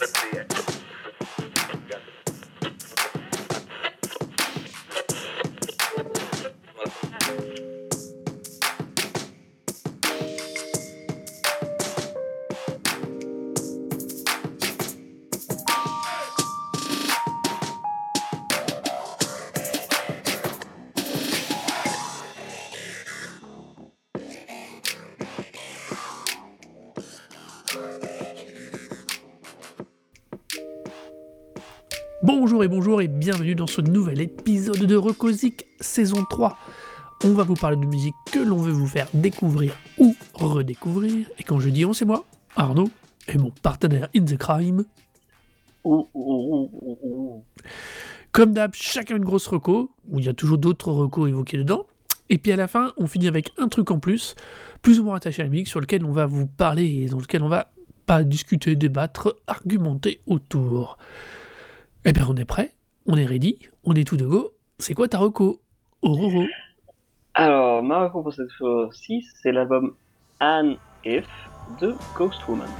Let's see it. Bonjour et bonjour et bienvenue dans ce nouvel épisode de Recosic saison 3. On va vous parler de musique que l'on veut vous faire découvrir ou redécouvrir. Et quand je dis on, c'est moi, Arnaud, et mon partenaire in the crime. Comme d'hab, chacun une grosse reco, où il y a toujours d'autres recos évoqués dedans. Et puis à la fin, on finit avec un truc en plus, plus ou moins attaché à la musique, sur lequel on va vous parler et dans lequel on va pas discuter, débattre, argumenter autour. Eh bien, on est prêt, on est ready, on est tout de go. C'est quoi ta reco? Alors, ma reco pour cette fois-ci, c'est l'album Anne If de Ghost Woman.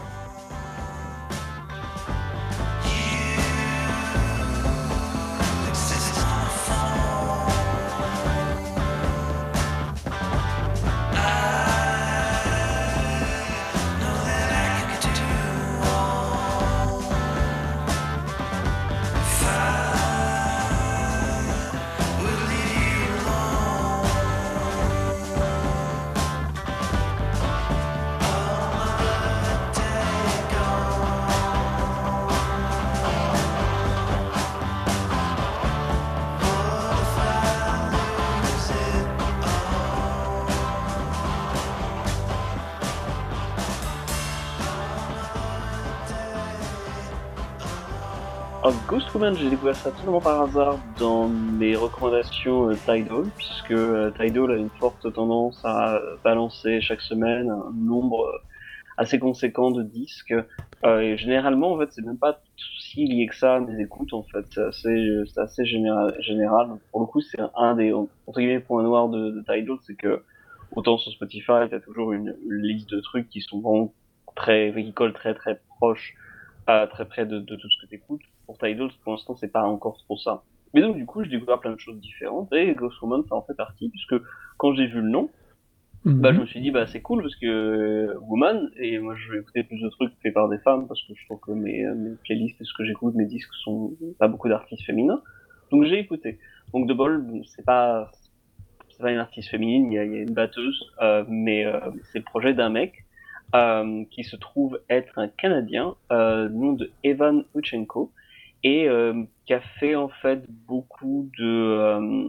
Alors, Ghost Woman, j'ai découvert ça totalement par hasard dans mes recommandations euh, Tidal, puisque euh, Tidal a une forte tendance à euh, balancer chaque semaine un nombre euh, assez conséquent de disques. Et généralement, en fait, c'est même pas si lié que ça à mes écoutes, en fait. C'est assez, général. Pour le coup, c'est un des, entre guillemets, points noirs de, Tidal, c'est que, autant sur Spotify, t'as toujours une, liste de trucs qui sont vraiment très, qui collent très très proches pas très près de, de tout ce que tu écoutes. Pour Tidal, pour l'instant, c'est pas encore trop ça. Mais donc, du coup, j'ai découvert plein de choses différentes et Ghost Woman, ça en fait partie, puisque quand j'ai vu le nom, Mhm. bah, je me suis dit, bah, c'est cool parce que euh, Woman, et moi, je vais écouter plus de trucs faits par des femmes parce que je trouve que mes, euh, mes playlists et ce que j'écoute, mes disques sont pas beaucoup d'artistes féminins. Donc, j'ai écouté. Donc, de bol, bon, c'est pas, c'est pas une artiste féminine, il y a, y a une batteuse, euh, mais euh, c'est le projet d'un mec euh, qui se trouve être un Canadien, euh, nom de Evan Uchenko, et euh, qui a fait en fait beaucoup de euh,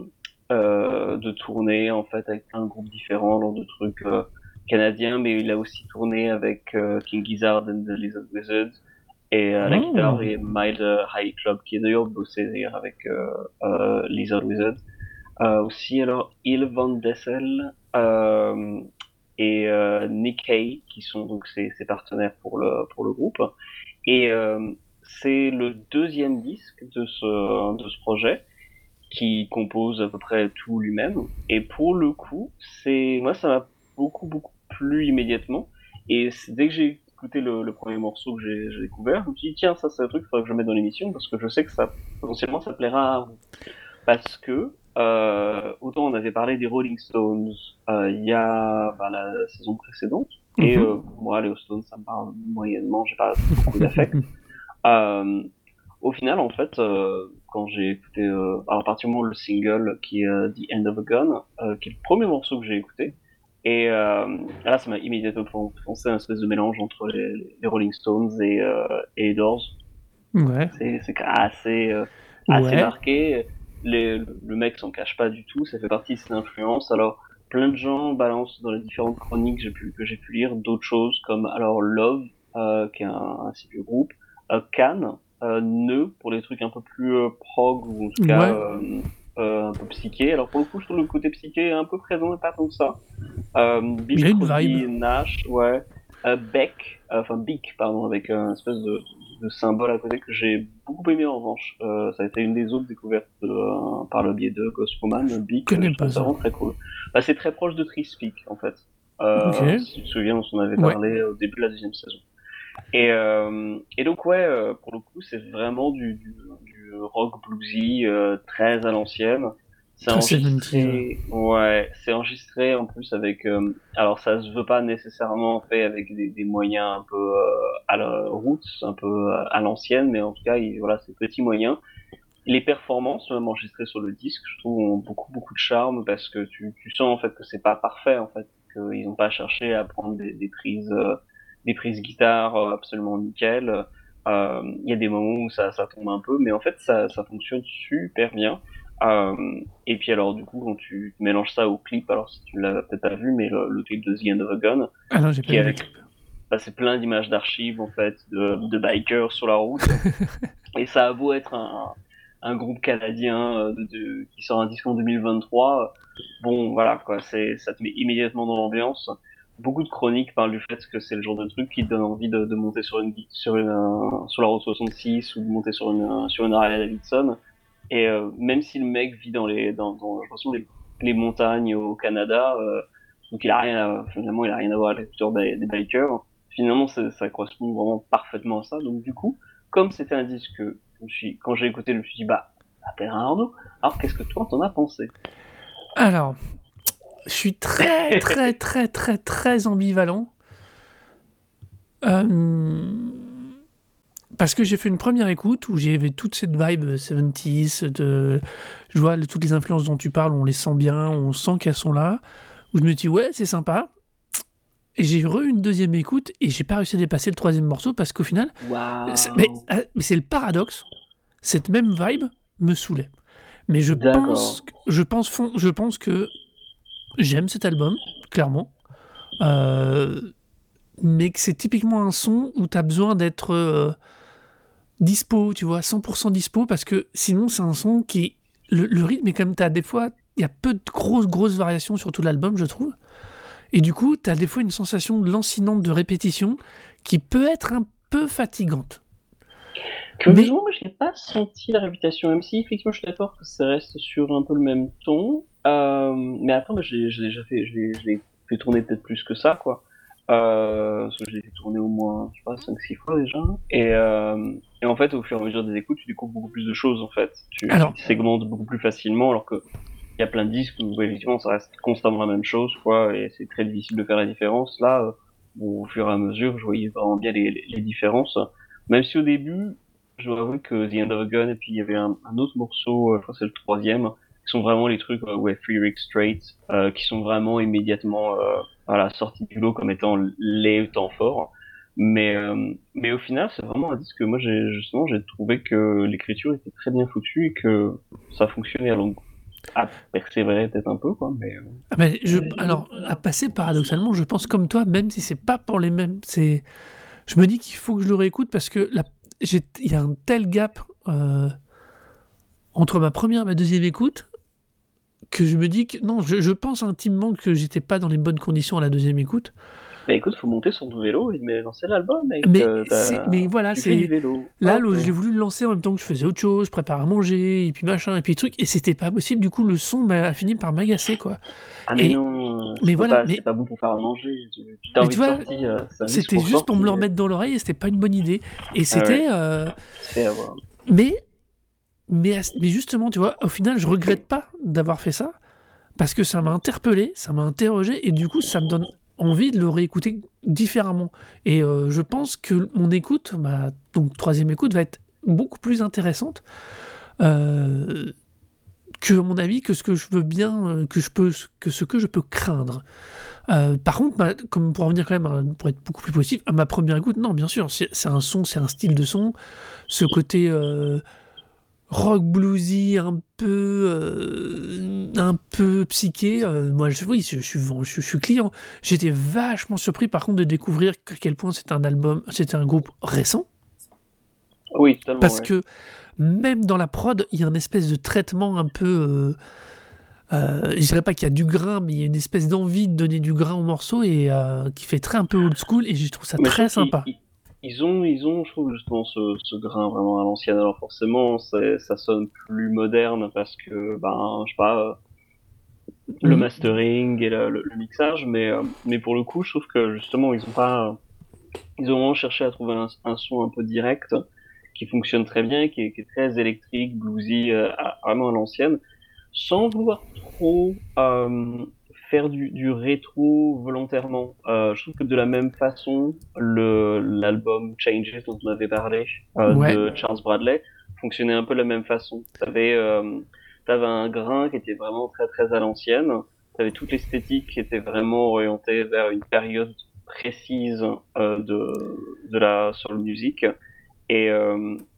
euh, de tournées en fait avec plein de groupes différents, dans de trucs euh, canadiens, mais il a aussi tourné avec euh, King Gizzard and the Lizard Wizards et à la Oh. guitare et Mild High Club qui est d'ailleurs bossé d'ailleurs avec euh, euh, Lizard Wizards. Euh, aussi alors Il Van Dessel euh, et euh, Nick Hay qui sont donc ses, ses partenaires pour le pour le groupe et euh, c'est le deuxième disque de ce de ce projet qui compose à peu près tout lui-même. Et pour le coup c'est moi ça m'a beaucoup beaucoup plu immédiatement. Et dès que j'ai écouté le, le premier morceau que j'ai j'ai découvert je me suis dit tiens ça c'est un truc qu'il faudrait que je mette dans l'émission parce que je sais que ça potentiellement ça plaira à vous. Parce que euh, autant on avait parlé des Rolling Stones euh, il y a bah, la saison précédente. Et Mhm. euh, moi les Stones ça me parle moyennement j'ai pas beaucoup d'affect euh, au final en fait euh, quand j'ai écouté euh, alors particulièrement le single qui est euh, The End of a Gun euh, qui est le premier morceau que j'ai écouté et euh, là ça m'a immédiatement pensé à un espèce de mélange entre les, les Rolling Stones et, euh, et les Doors Ouais. c'est assez euh, assez Ouais. marqué. Les, le mec s'en cache pas du tout, ça fait partie de ses influences. Alors, plein de gens balancent dans les différentes chroniques que j'ai pu, lire d'autres choses comme alors Love, euh, qui est un, un si vieux groupe, Cannes, euh, Nœud pour les trucs un peu plus euh, prog ou en tout cas euh, euh, un peu psyché. Alors pour le coup, je trouve le côté psyché un peu présent et pas tant que ça. Euh, Bill Crosby, vibe. Nash, ouais. Beck, enfin Bic, pardon, avec un espèce de, de symbole à côté que j'ai beaucoup aimé en revanche. Euh, ça a été une des autres découvertes euh, par le biais de Ghost Woman, Bic. Je connais pas ça. très cool. Bah, c'est très proche de Trispeak en fait. Euh, Ok. Si tu te souviens, on s'en avait Ouais. parlé au début de la deuxième saison. Et, euh, et donc ouais, euh, pour le coup, c'est vraiment du, du, du rock bluesy euh, très à l'ancienne. C'est enregistré, ouais, c'est enregistré en plus avec. euh, alors ça se veut pas nécessairement fait avec des, des moyens un peu euh, à la route, un peu euh, à l'ancienne, mais en tout cas, il, voilà, c'est petits moyens. Les performances, même enregistrées sur le disque, je trouve ont beaucoup beaucoup de charme parce que tu, tu sens en fait que c'est pas parfait en fait, qu'ils n'ont pas cherché à prendre des, des prises, euh, des prises guitare euh, absolument nickel. Euh, Il y a des moments où ça, ça tombe un peu, mais en fait ça, ça fonctionne super bien. Euh, et puis alors du coup quand tu mélanges ça au clip, alors si tu l'as peut-être pas vu, mais le, le clip de The End of a Gun, Ah non, j'ai pas vu. avec bah, c'est plein d'images d'archives en fait de, de bikers sur la route. et ça a beau être un, un groupe canadien euh, de, de- qui sort un disque en 2023, euh, bon voilà quoi, c'est ça te met immédiatement dans l'ambiance. Beaucoup de chroniques parlent du fait que c'est le genre de truc qui donne envie de, monter sur une sur une euh, sur la route 66 ou de monter sur une euh, sur une Davidson. Et euh, même si le mec vit dans les dans, les, les montagnes au Canada, donc il a rien à, finalement il a rien à voir avec la des, des bikers. Finalement ça, correspond vraiment parfaitement à ça. Donc du coup, comme c'était un disque que je suis, quand j'ai écouté, je me suis dit bah appelle un Arnaud. Alors qu'est-ce que toi t'en as pensé? Alors, je suis très, très, très, très, très ambivalent. Euh, parce que j'ai fait une première écoute où j'avais toute cette vibe 70s, de, je vois toutes les influences dont tu parles, on les sent bien, on sent qu'elles sont là. Où je me dis, ouais, c'est sympa. Et j'ai re une deuxième écoute et j'ai pas réussi à dépasser le troisième morceau parce qu'au final, c'est- mais, mais c'est le paradoxe. Cette même vibe me saoulait. Mais je pense, je pense que j'aime cet album, clairement. Euh, mais que c'est typiquement un son où tu as besoin d'être euh, dispo, tu vois, 100% dispo, parce que sinon c'est un son qui... Le, rythme est comme tu as des fois, il y a peu de grosses, grosses variations sur tout l'album, je trouve. Et du coup, tu as des fois une sensation lancinante de répétition qui peut être un peu fatigante. Curieusement, moi, je n'ai pas senti la réputation, même si effectivement, je suis d'accord que ça reste sur un peu le même ton. Euh, mais attends, bah, je l'ai je l'ai déjà fait, fait tourner peut-être plus que ça, quoi. Euh, parce que je l'ai fait tourner au moins, je sais pas, 5-6 fois déjà. Et, euh, et en fait, au fur et à mesure des écoutes, tu découvres beaucoup plus de choses, en fait. Tu, Alors- tu segmentes beaucoup plus facilement, alors que il y a plein de disques où, effectivement, ça reste constamment la même chose, quoi, et c'est très difficile de faire la différence. Là, euh, au fur et à mesure, je voyais vraiment bien les, les, les différences. Même si au début, je dois avouer que The End of a Gun, et puis il y avait un, autre morceau, euh, je que c'est le troisième, qui sont vraiment les trucs, euh, ouais, Free Rick Straight, euh, qui sont vraiment immédiatement euh, voilà, sortis du lot comme étant les temps forts. Mais, euh, mais au final, c'est vraiment un disque que moi, justement, j'ai trouvé que l'écriture était très bien foutue et que ça fonctionnait à longue. À persévérer peut-être un peu, quoi, mais. euh, Ah alors, à passer paradoxalement, je pense comme toi, même si c'est pas pour les mêmes. C'est, je me dis qu'il faut que je le réécoute parce que il y a un tel gap euh, entre ma première et ma deuxième écoute que je me dis que non, je, je pense intimement que j'étais pas dans les bonnes conditions à la deuxième écoute. Bah écoute, faut monter sur ton vélo et mais lancer l'album. Mais, euh, mais voilà, c'est là, Hop. le- j'ai voulu le lancer en même temps que je faisais autre chose, je prépare à manger et puis machin et puis truc, et c'était pas possible. Du coup, le son m'a fini par m'agacer quoi. Ah mais Et- non, mais voilà, pas, mais- c'est pas bon pour faire à manger. Sortir. disque C'était juste pour me le remettre dans l'oreille et c'était pas une bonne idée. Et c'était. euh. Mais, mais, mais justement, tu vois, au final, je regrette pas d'avoir fait ça parce que ça m'a interpellé, ça m'a interrogé et du coup, ça me donne envie de le réécouter différemment. Et euh, je pense que mon écoute, ma donc troisième écoute, va être beaucoup plus intéressante euh, que mon avis que ce que je veux bien, euh, que je peux, que ce que je peux craindre. Par contre, ma- comme pour revenir quand même, à- pour être beaucoup plus positif, à ma première écoute, non, bien sûr, c'est un son, c'est un style de son, ce côté rock bluesy, un peu, euh, un peu psyché. euh, moi, je, oui, je, je suis, je, je suis client. J'étais vachement surpris, par contre, de découvrir à quel point c'est un album, c'était un groupe récent, Oui, totalement. parce ouais. que même dans la prod, il y a une espèce de traitement un peu. Euh, euh, je dirais pas qu'il y a du grain, mais il y a une espèce d'envie de donner du grain au morceau et qui fait très un peu old school et je trouve ça Mais très sympa. Ils, ont, ils ont, je trouve justement ce, ce grain vraiment à l'ancienne. Alors forcément, ça sonne plus moderne parce que, ben, je sais pas, euh, le Mhm. mastering et le, le- le mixage, mais, euh, mais pour le coup, je trouve que justement, ils ont pas, ils ont vraiment cherché à trouver un, son un peu direct qui fonctionne très bien, qui est, qui est très électrique, bluesy, euh, vraiment à l'ancienne, sans vouloir trop euh, faire du, du, rétro volontairement. Euh, je trouve que de la même façon, l'album Changes dont on avait parlé euh, de Charles Bradley fonctionnait un peu de la même façon. T'avais euh, avais un grain qui était vraiment très très à l'ancienne. T'avais toute l'esthétique qui était vraiment orientée vers une période précise euh, de, de la soul music. Et,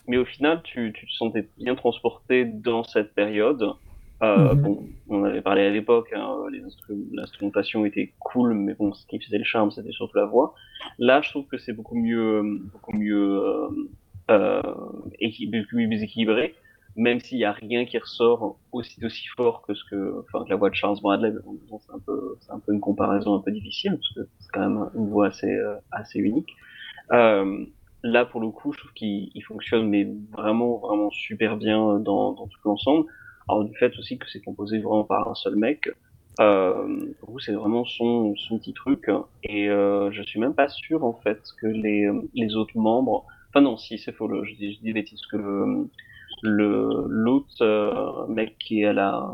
mais au final, tu, tu te sentais bien transporté dans cette période. Euh, mhm. bon, on avait parlé à l'époque, hein, l'instrumentation était cool, mais bon, ce qui faisait le charme, c'était surtout la voix. Là, je trouve que c'est beaucoup mieux, beaucoup mieux, euh, euh, beaucoup mieux équilibré même s'il n'y a rien qui ressort aussi aussi fort que ce que, enfin, la voix de Charles Bradley, c'est un peu, c'est un peu une comparaison un peu difficile parce que c'est quand même une voix assez, euh, assez unique. Euh, là, pour le coup, je trouve qu'il fonctionne mais vraiment, vraiment super bien dans, dans tout l'ensemble. Alors du fait aussi que c'est composé vraiment par un seul mec, euh, c'est vraiment son, son petit truc. Et euh, je suis même pas sûr en fait que les, les autres membres, enfin non, si c'est faux, je dis, je dis bêtises que le l'autre euh, mec qui est à la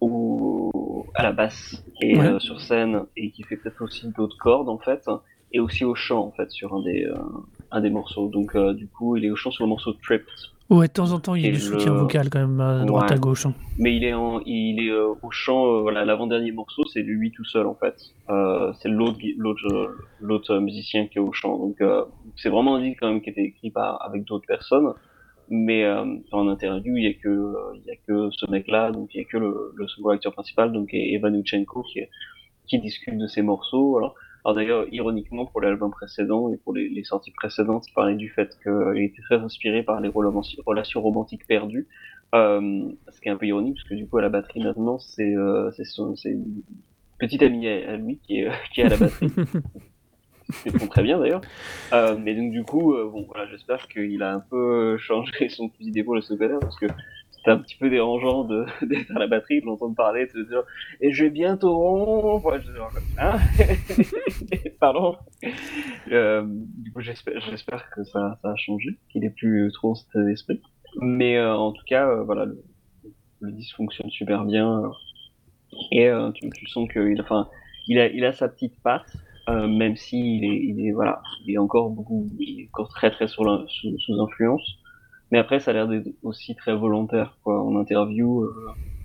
au, à la basse et euh, sur scène et qui fait peut-être aussi d'autres cordes en fait et aussi au chant en fait sur un des euh, un des morceaux. Donc du coup il est au chant sur le morceau Tripped Ouais, de temps en temps, il y a du soutien vocal quand même à droite à gauche. Hein. Mais il est en, il est au chant. voilà, l'avant-dernier morceau, c'est lui tout seul en fait. Euh, c'est l'autre, l'autre, l'autre musicien qui est au chant. Donc c'est vraiment un disque quand même qui était écrit par avec d'autres personnes mais euh, en interview il y a que euh, il y a que ce mec là donc il y a que le, le second acteur principal donc Evan Uchenko qui qui discute de ses morceaux alors alors d'ailleurs ironiquement pour l'album précédent et pour les, les, sorties précédentes il parlait du fait qu'il était très inspiré par les relations romantiques perdues euh, ce qui est un peu ironique parce que du coup à la batterie maintenant c'est euh, une petite amie à lui qui est qui est à la batterie c'est très bien d'ailleurs. Euh, mais donc du coup, euh, bon voilà, j'espère qu'il a un peu changé son fusil d'épaule à ce parce que c'est un petit peu dérangeant de d'être à la batterie, de l'entendre parler, de se dire et je vais bientôt rompre. Hein Pardon. Euh, du coup, j'espère j'espère que ça, ça a changé, qu'il est plus trop cet esprit. Mais euh, en tout cas, euh, voilà, le, le disque fonctionne super bien et tu, tu sens qu'il enfin il a il a sa petite patte euh, même s'il est, il est, voilà, il est encore beaucoup, il est encore très très sous, sous, influence. Mais après, ça a l'air d'être aussi très volontaire. Quoi. En interview, euh,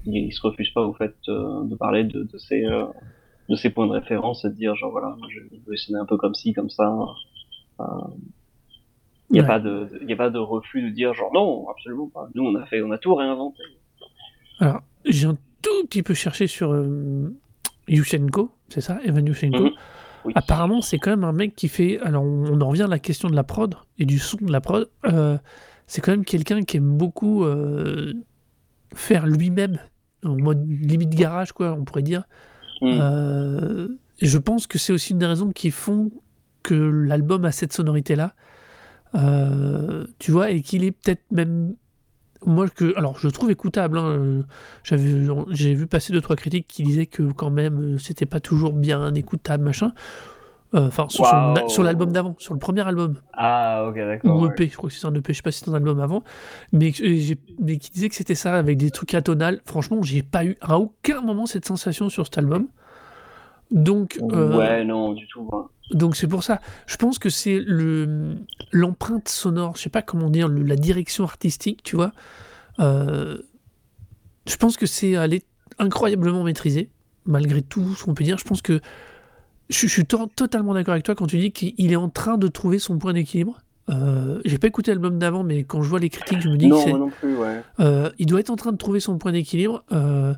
il, il, se refuse pas au fait euh, de parler de, de ses euh, de ses points de référence et de dire genre voilà, je veux sonner un peu comme ci, comme ça. Il n'y a pas de, y a pas de refus de dire genre non, absolument pas. Nous, on a fait, on a tout réinventé. Alors, j'ai un tout petit peu cherché sur Yushchenko, c'est ça, Evan Yushchenko? Mm-hmm. Apparemment, c'est quand même un mec qui fait. Alors, on, en revient à la question de la prod et du son de la prod. Euh, c'est quand même quelqu'un qui aime beaucoup euh, faire lui-même, en mode limite garage, quoi, on pourrait dire. Mm. Euh, et je pense que c'est aussi une des raisons qui font que l'album a cette sonorité-là. tu vois, et qu'il est peut-être même moi que alors je trouve écoutable hein, j'avais j'ai vu passer deux trois critiques qui disaient que quand même c'était pas toujours bien écoutable machin euh, enfin sur, l'album d'avant sur le premier album ah ok d'accord ou EP je crois que c'est un EP je sais pas si c'est un album avant mais, mais qui disait que c'était ça avec des trucs atonales franchement j'ai pas eu à aucun moment cette sensation sur cet album donc euh, ouais non du tout hein. Donc c'est pour ça. Je pense que c'est le l'empreinte sonore, je sais pas comment dire, la direction artistique, tu vois. Euh, je pense que c'est elle est incroyablement maîtrisée, malgré tout ce qu'on peut dire. Je pense que je, suis totalement d'accord avec toi quand tu dis qu'il est en train de trouver son point d'équilibre. Euh, j'ai pas écouté l'album d'avant, mais quand je vois les critiques, je me dis non, que non plus, ouais. euh, il doit être en train de trouver son point d'équilibre. Euh,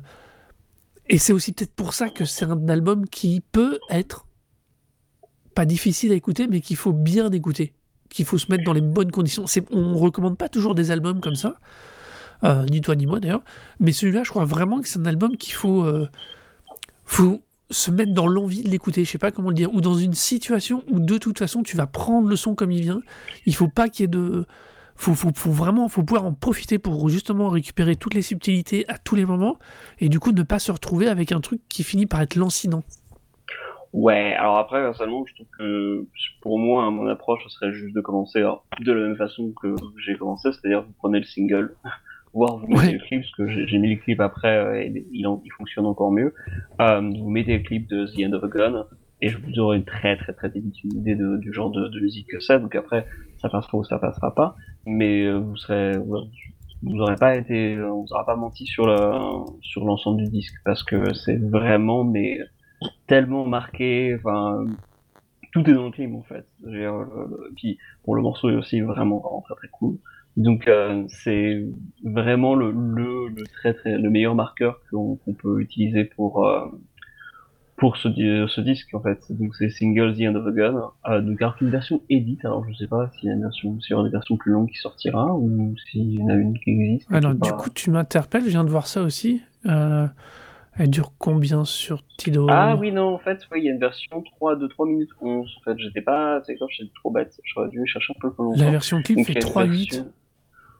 et c'est aussi peut-être pour ça que c'est un album qui peut être pas difficile à écouter, mais qu'il faut bien écouter, qu'il faut se mettre dans les bonnes conditions. On ne recommande pas toujours des albums comme ça, euh, ni toi ni moi d'ailleurs, mais celui-là, je crois vraiment que c'est un album qu'il faut, faut se mettre dans l'envie de l'écouter, je sais pas comment le dire, ou dans une situation où de toute façon tu vas prendre le son comme il vient. Il faut pas qu'il y ait de, faut, faut, vraiment, faut pouvoir en profiter pour justement récupérer toutes les subtilités à tous les moments, et du coup ne pas se retrouver avec un truc qui finit par être lancinant. Ouais, alors après, personnellement, je trouve que pour moi, mon approche, ce serait juste de commencer de la même façon que j'ai commencé, c'est-à-dire vous prenez le single, voire vous mettez le clip, parce que j'ai mis le clip après euh, et il, il, fonctionne encore mieux. Euh, vous mettez le clip de The End of a Gun et je vous aurai une très très très vite une idée de, du genre de, de musique que c'est. Donc après, ça passera ou ça passera pas, mais euh, vous serez vous n'aurez pas été, on vous aura pas menti sur le sur l'ensemble du disque parce que c'est vraiment mais tellement marqué. Enfin, tout est dans le clip en fait. Euh, puis pour le morceau est aussi vraiment, vraiment très très cool. Donc euh, c'est vraiment le, le, le, très, très, le meilleur marqueur qu'on peut utiliser pour euh, pour ce, ce disque en fait. Donc c'est Single The End of the Gun. Euh, donc alors une version edit, alors je sais pas s'il y a une version, s'il y aura des versions plus longues qui sortira ou s'il y en a une qui existe. Alors du coup tu m'interpelles, je viens de voir ça aussi. Euh, elle dure combien sur Tidal? Ah oui, non, en fait, il y a une version 3 de 3 minutes 11. En fait, j'étais pas, c'est quand j'étais trop bête. J'aurais dû chercher un peu plus longtemps. La version clip fait 3 8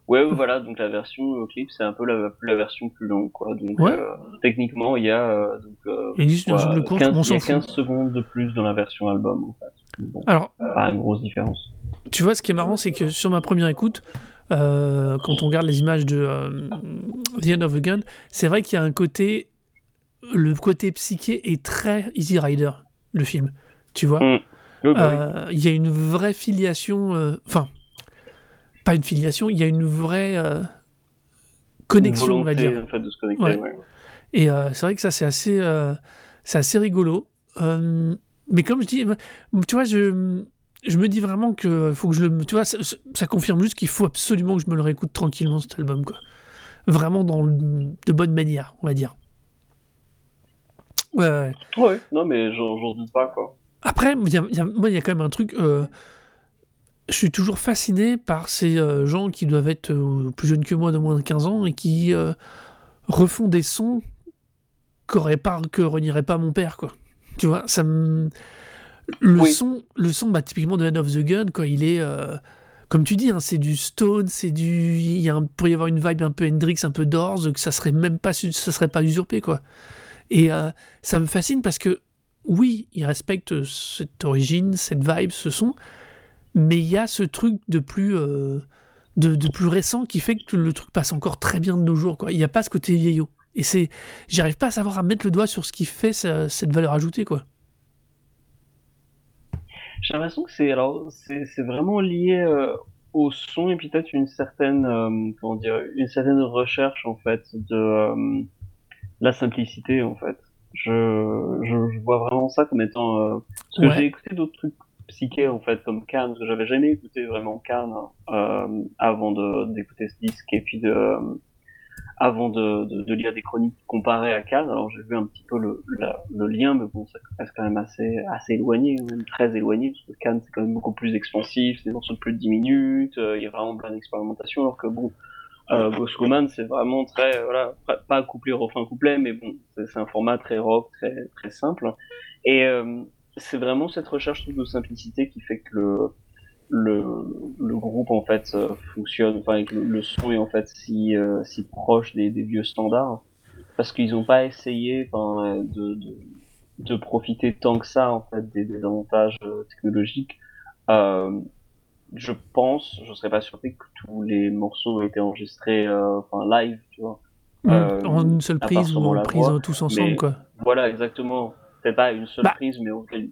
Ouais, voilà, donc la version euh, clip, c'est un peu la, la, version plus longue, quoi. Donc, ouais. euh, techniquement, il y a, euh, donc, euh, il y a, quoi, course, 15, il y a 15 secondes de plus dans la version album, en fait. Bon, Alors, pas une grosse différence. Tu vois, ce qui est marrant, c'est que sur ma première écoute, euh, quand on regarde les images de The End of the Gun, c'est vrai qu'il y a un côté le côté psyché est très Easy Rider, le film. Tu vois mmh. Il euh, y a une vraie filiation. Enfin, pas une filiation, il y a une vraie euh, connexion, volonté, on va dire. En fait, de se connecter, ouais. Ouais. Et euh, c'est vrai que ça, c'est assez, euh, c'est assez rigolo. mais comme je dis, tu vois, je, je me dis vraiment que faut que je le. Tu vois, ça, ça confirme juste qu'il faut absolument que je me le réécoute tranquillement, cet album. Quoi. Vraiment dans le, de bonne manière, on va dire. Ouais, ouais. Ouais, non, mais j'en doute pas, quoi. Après, y a, y a, moi, il y a quand même un truc. Je suis toujours fasciné par ces euh, gens qui doivent être euh, plus jeunes que moi, de moins de 15 ans, et qui euh, refont des sons pas, que renierait pas mon père, quoi. Tu vois, ça me... Le Oui. son, le son bah, typiquement de Hand of the Gun, quoi, il est... comme tu dis, hein, c'est du Stone, c'est du... Il y a un, pourrait y avoir une vibe un peu Hendrix, un peu Doors, que ça serait même pas, ça serait pas usurpé, quoi. Et ça me fascine parce que, oui, il respecte cette origine, cette vibe, ce son, mais il y a ce truc de plus, euh, de, de plus récent qui fait que le truc passe encore très bien de nos jours. Quoi. Il n'y a pas ce côté vieillot. Et c'est, j'arrive pas à savoir à mettre le doigt sur ce qui fait sa- cette valeur ajoutée. Quoi. J'ai l'impression que c'est alors c'est vraiment lié euh, au son et puis peut-être une certaine euh, comment dire une certaine recherche en fait de la simplicité en fait. Je, je, je vois vraiment ça comme étant euh, parce que Ouais. j'ai écouté d'autres trucs psychés en fait comme que j'avais jamais écouté vraiment Cannes euh, avant d'écouter ce disque et puis de euh, avant de, de, de lire des chroniques comparées à Cannes. Alors j'ai vu un petit peu le, la- le lien, mais bon, ça reste quand même assez, assez éloigné, même très éloigné, parce que Cannes c'est quand même beaucoup plus expansif, c'est des morceaux de plus de 10 minutes, euh, il y a vraiment plein d'expérimentation, alors que bon, euh, Ghost c'est vraiment très, euh, voilà, pas- couplet, refrain, couplet, mais bon, c'est un format très rock, très, très simple. Et euh, c'est vraiment cette recherche de simplicité qui fait que le, le, le groupe en fait euh, fonctionne, enfin que le, le son est en fait si, euh, si proche des, des vieux standards, parce qu'ils n'ont pas essayé enfin, de, de, de profiter tant que ça en fait des, des avantages euh, technologiques. Je pense, je serais pas surpris que tous les morceaux aient été enregistrés enfin live, tu vois. Euh, en une seule prise ou en prise voix, tous ensemble. Quoi. Voilà, exactement. Pas une seule Bah. prise, mais auquel-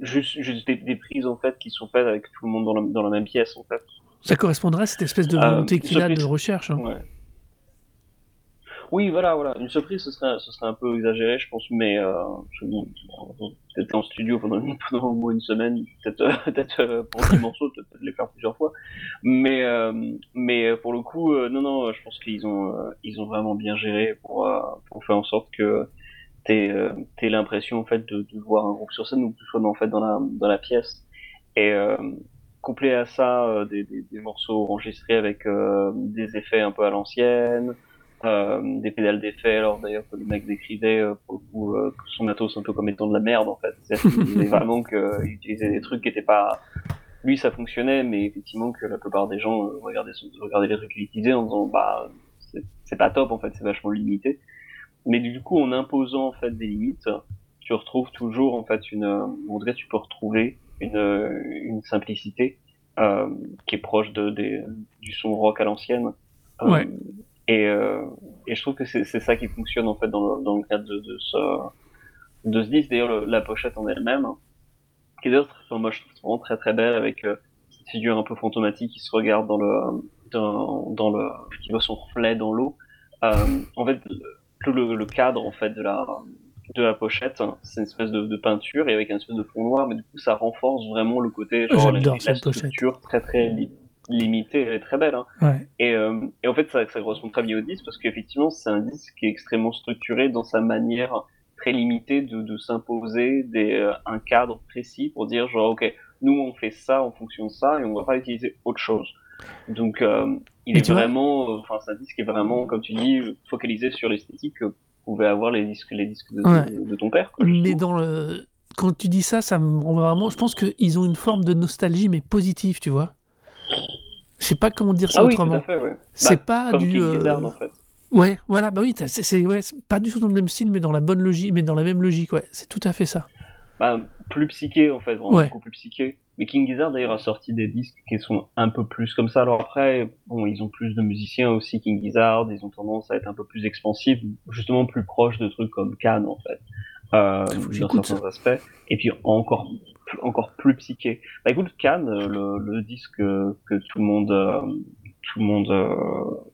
juste, juste des, des prises en fait qui sont faites avec tout le monde dans la, dans la même pièce en fait. Ça correspondrait à cette espèce de Euh, volonté qu'il a de recherche. hein. Ouais. Oui, voilà, voilà. Une surprise, ce serait, ce serait un peu exagéré, je pense, mais euh, peut-être en studio pendant, pendant au moins une semaine, peut-être, euh, peut-être euh, pour 10 morceaux, peut-être les faire plusieurs fois. Mais, euh, mais pour le coup, non, non, je pense qu'ils ont, ils ont vraiment bien géré pour, pour faire en sorte que t'aies, euh, l'impression en fait de, de voir un groupe sur scène ou que tu sois en fait dans la, dans la pièce. Et euh, couplé à ça, euh, des, des, des morceaux enregistrés avec euh, des effets un peu à l'ancienne, euh, des pédales d'effet, alors d'ailleurs que le mec décrivait euh, pour euh, son matos un peu comme étant de la merde en fait. Disait vraiment qu'il utilisait des trucs qui étaient pas... Lui ça fonctionnait, mais effectivement que la plupart des gens regardaient, son- regardaient les trucs qu'il utilisait en disant bah c'est- c'est pas top en fait, c'est vachement limité. Mais du coup en imposant en fait des limites, tu retrouves toujours en fait une, on dirait tu peux retrouver une, une simplicité euh, qui est proche de, des, du son rock à l'ancienne. Euh, ouais. Et, euh, et, je trouve que c'est ça qui fonctionne en fait dans le, dans le cadre de, de, ce, de ce disque. D'ailleurs, la pochette en elle-même, qui est d'ailleurs, moi je trouve vraiment très très belle avec cette figure un peu fantomatique qui se regarde dans le, dans, dans le, qui voit son reflet dans l'eau. en fait, tout le, le, cadre en fait de la de la pochette, hein. c'est une espèce de, de, peinture et avec un espèce de fond noir, mais du coup ça renforce vraiment le côté genre la, la structure très très limitée, elle est très belle. Hein. Ouais. Et, euh, et, en fait ça, ça correspond très bien au disque parce qu'effectivement c'est un disque qui est extrêmement structuré dans sa manière très limitée de, de s'imposer des euh, un cadre précis pour dire genre ok nous on fait ça en fonction de ça et on va pas utiliser autre chose. Donc euh, il est vraiment, euh, enfin c'est un disque qui est vraiment comme tu dis focalisé sur l'esthétique pouvait avoir les disques, les disques de, Ouais. de, de ton père. Quoi, Mais justement. dans le... quand tu dis ça, ça me rend vraiment. Je pense qu'ils ont une forme de nostalgie, mais positive, tu vois. Je sais pas comment dire ça ah oui, autrement. ouais. C'est Bah, pas du. Euh, en fait. Ouais, voilà, bah oui, c'est ouais, pas du tout dans le même style, mais dans la bonne logique, mais dans la même logique, ouais. C'est tout à fait ça. Bah, plus psyché, en fait, vraiment Ouais. beaucoup plus psyché. Mais King Gizzard, d'ailleurs, a sorti des disques qui sont un peu plus comme ça. Alors après, bon, ils ont plus de musiciens aussi, King Gizzard, ils ont tendance à être un peu plus expansifs, justement plus proches de trucs comme Cannes, en fait, euh, dans certains aspects. Et puis encore, encore plus psyché. Bah écoute, Cannes, le, le disque que, que tout le monde, euh, tout le monde euh,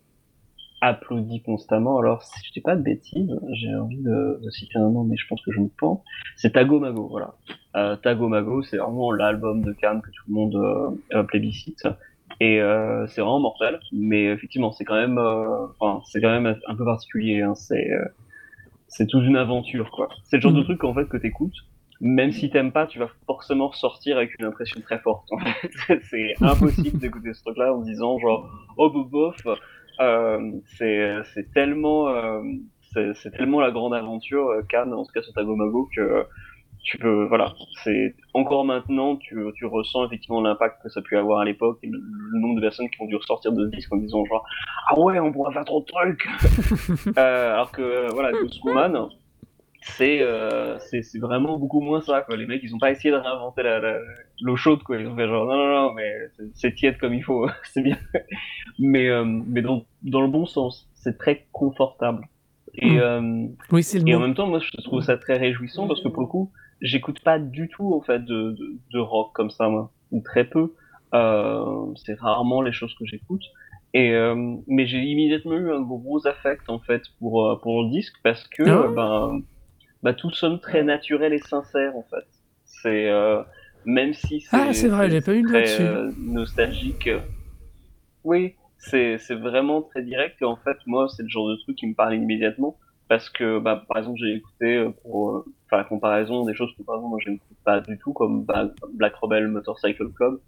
applaudit constamment. Alors, si je dis pas de bêtises, j'ai envie de, de citer un nom, mais je pense que je me pends. C'est Tago Mago, voilà. Euh, Tago Mago, c'est vraiment l'album de Cannes que tout le monde euh, plébiscite. Et euh, c'est vraiment mortel, mais effectivement, c'est quand même, euh, enfin, c'est quand même un peu particulier. Hein. C'est, euh, c'est toute une aventure, quoi. C'est le genre de Mhm. truc en fait que t'écoutes, même si t'aimes pas, tu vas forcément ressortir avec une impression très forte. En fait, c'est impossible d'écouter ce truc-là en se disant genre, oh bof, bof, euh, c'est, c'est tellement, euh, c'est, c'est tellement la grande aventure euh, Cannes, en tout cas sur Tagomago, que tu peux, voilà, c'est encore maintenant, tu, tu ressens effectivement l'impact que ça a pu avoir à l'époque et le, le nombre de personnes qui ont dû ressortir de ce disque en disant genre ah ouais, on pourrait faire trop de trucs. euh, alors que euh, voilà, Ghost Woman, c'est euh, c'est vraiment beaucoup moins ça quoi. Les mecs, ils ont pas essayé de réinventer l'eau chaude quoi. Ils ont fait genre non non non, mais c'est- tiède comme il faut, c'est bien. mais euh, mais dans dans le bon sens, c'est très confortable. Et Mm. euh, Oui, et en même temps, moi, je trouve ça très réjouissant parce que pour le coup, j'écoute pas du tout en fait de, de, de rock comme ça, moi, ou très peu. Euh, c'est rarement les choses que j'écoute. Et euh, mais j'ai immédiatement eu un gros affect en fait pour pour le disque parce que Ah ben bah tout sonne très naturel et sincère en fait. C'est euh, même si c'est Ah, c'est vrai, j'ai pas eu très euh, nostalgique. euh, Oui, c'est c'est vraiment très direct et en fait moi c'est le genre de truc qui me parle immédiatement parce que bah par exemple j'ai écouté euh, pour euh, faire la comparaison des choses que par exemple moi n'écoute pas du tout comme bah, Black Rebel Motorcycle Club.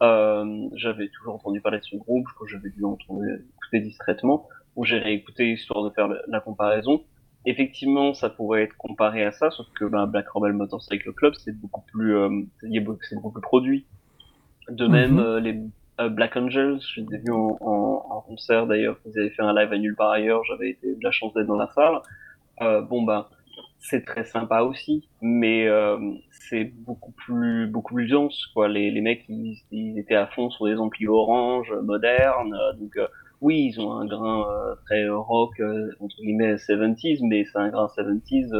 Euh, j'avais toujours entendu parler de ce groupe que j'avais dû entendre écouter discrètement où j'ai réécouté histoire de faire la comparaison. Effectivement, ça pourrait être comparé à ça, sauf que bah, Black Rebel Motorcycle Club c'est beaucoup plus euh, c'est beaucoup, plus produit. De même, Mhm. euh, les euh, Black Angels, je les ai vus en, en, en concert d'ailleurs, ils avaient fait un live à nulle part ailleurs, j'avais été de la chance d'être dans la salle. Euh, bon bah, c'est très sympa aussi, mais euh, c'est beaucoup plus beaucoup plus dense quoi. Les, les mecs ils, ils étaient à fond sur des amplis orange modernes, donc euh, oui ils ont un grain euh, très rock euh, entre guillemets 70s, mais c'est un grain 70s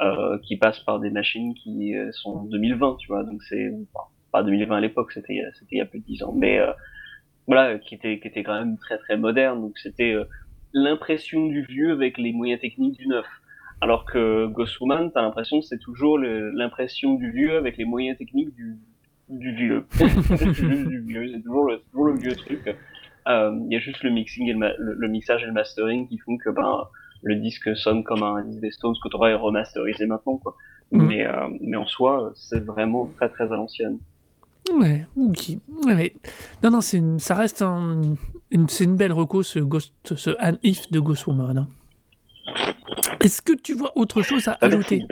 euh, qui passe par des machines qui sont 2020, tu vois. Donc c'est pas 2020 à l'époque, c'était il y a- plus de 10 ans, mais voilà, qui était qui était quand même très très moderne. Donc c'était l'impression du vieux avec les moyens techniques du neuf. Alors que Ghost Woman, t'as l'impression que c'est toujours l'impression du vieux avec les moyens techniques du, vieux. c'est toujours le vieux truc. Euh, Il y a juste le mixing et le, ma- le, le mixage et le mastering qui font que ben le disque sonne comme un disque des Stones que t'aurais remasterisé maintenant quoi. Mhm. Mais euh, mais en soi, c'est vraiment très très à l'ancienne. Ouais, ok. Ouais, mais- Non, non, une- ça reste un- une... c'est une belle reco, ce, Ghost... ce An If de Ghost Woman. hein. Est-ce que tu vois autre chose à ajouter?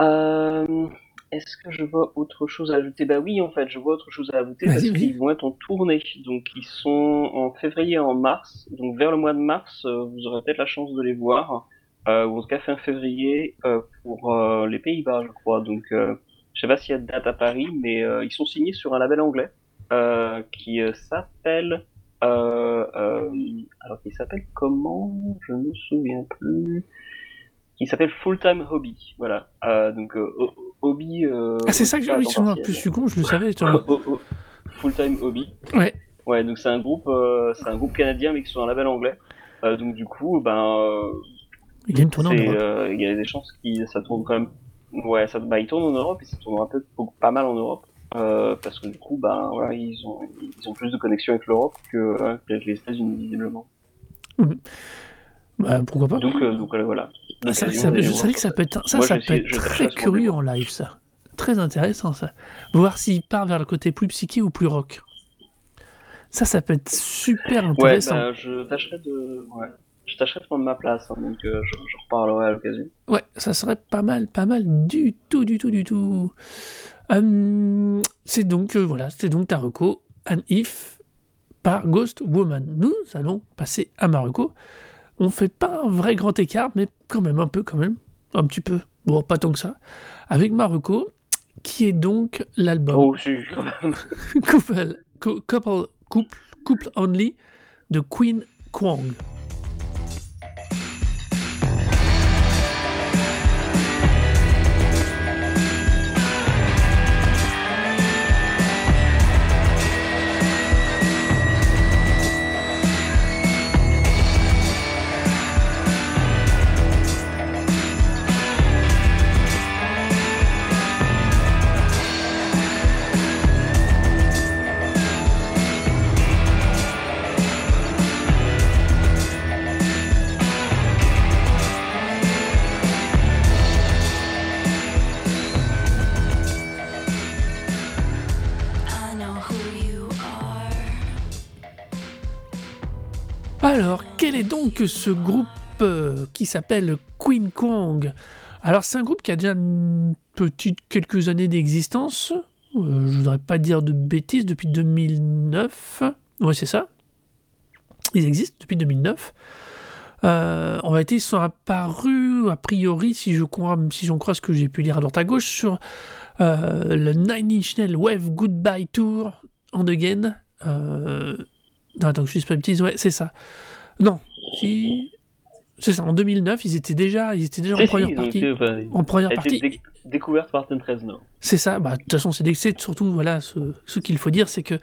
Euh, Est-ce que je vois autre chose à ajouter? Bah oui, en fait, je vois autre chose à ajouter parce qu'ils vont être en tournée. Donc, ils sont en février et en mars. Donc, vers le mois de mars, euh, vous aurez peut-être la chance de les voir. ou en tout cas fin février, pour les Pays-Bas, je crois. Donc, je sais pas s'il y a de date à Paris, mais ils sont signés sur un label anglais qui s'appelle. alors, il s'appelle comment? Je ne me souviens plus qui s'appelle Full Time Hobby. Voilà. Euh, donc euh, hobby. Euh, ah c'est ça que j'ai oui, plus je suis con, je le savais. Full Time Hobby. Ouais. Ouais, donc c'est un groupe, c'est un groupe canadien mais qui sont un label anglais. donc du coup, ben. il y a une tournée en Europe. Il y a des chances que ça tourne quand même. Ouais, ça, bah, ils tournent en Europe et ça tournera peut-être pas mal en Europe. parce que du coup, ben voilà, ils ont, ils ont plus de connexion avec l'Europe que, avec les États-Unis, visiblement. Mmh. Bah, pourquoi pas Donc, donc voilà. Ah, ça, je savais que ça peut être, ça, ça peut être très curieux en live, ça. Très intéressant, ça. Voir s'il part vers le côté plus psyché ou plus rock. Ça, ça peut être super intéressant. Ouais, bah, je tâcherai de... Ouais. Je tâcherai de prendre ma place, hein, donc euh, je, je, reparlerai à l'occasion. Ouais, ça serait pas mal, pas mal du tout, du tout, du tout. Hum, c'est donc, euh, voilà, c'est donc Taruko, An If, par Ghost Woman. Nous allons passer à Maruko on fait pas un vrai grand écart, mais quand même un peu, quand même, un petit peu, bon, pas tant que ça, avec Maruko, qui est donc l'album. Oh, couple, couple, couple, couple Only de Queen Kwang. Donc ce groupe euh, qui s'appelle Queen Kong Alors, c'est un groupe qui a déjà une petite quelques années d'existence. Euh, je voudrais pas dire de bêtises, depuis 2009. Oui, c'est ça. Ils existent depuis 2009. Euh, en réalité, ils sont apparus, a priori, si crois, si j'en crois ce que j'ai pu lire à droite à gauche, sur le Nine Inch Nails Wave Goodbye Tour en again. Non, attends, je suis pas ouais, c'est ça. Non, c'est ça. En 2009, ils étaient déjà, ils étaient déjà en, première partie, en première partie. découverte par 13 Nord. C'est ça. Bah, de toute façon, c'est surtout voilà ce, ce qu'il faut dire, c'est que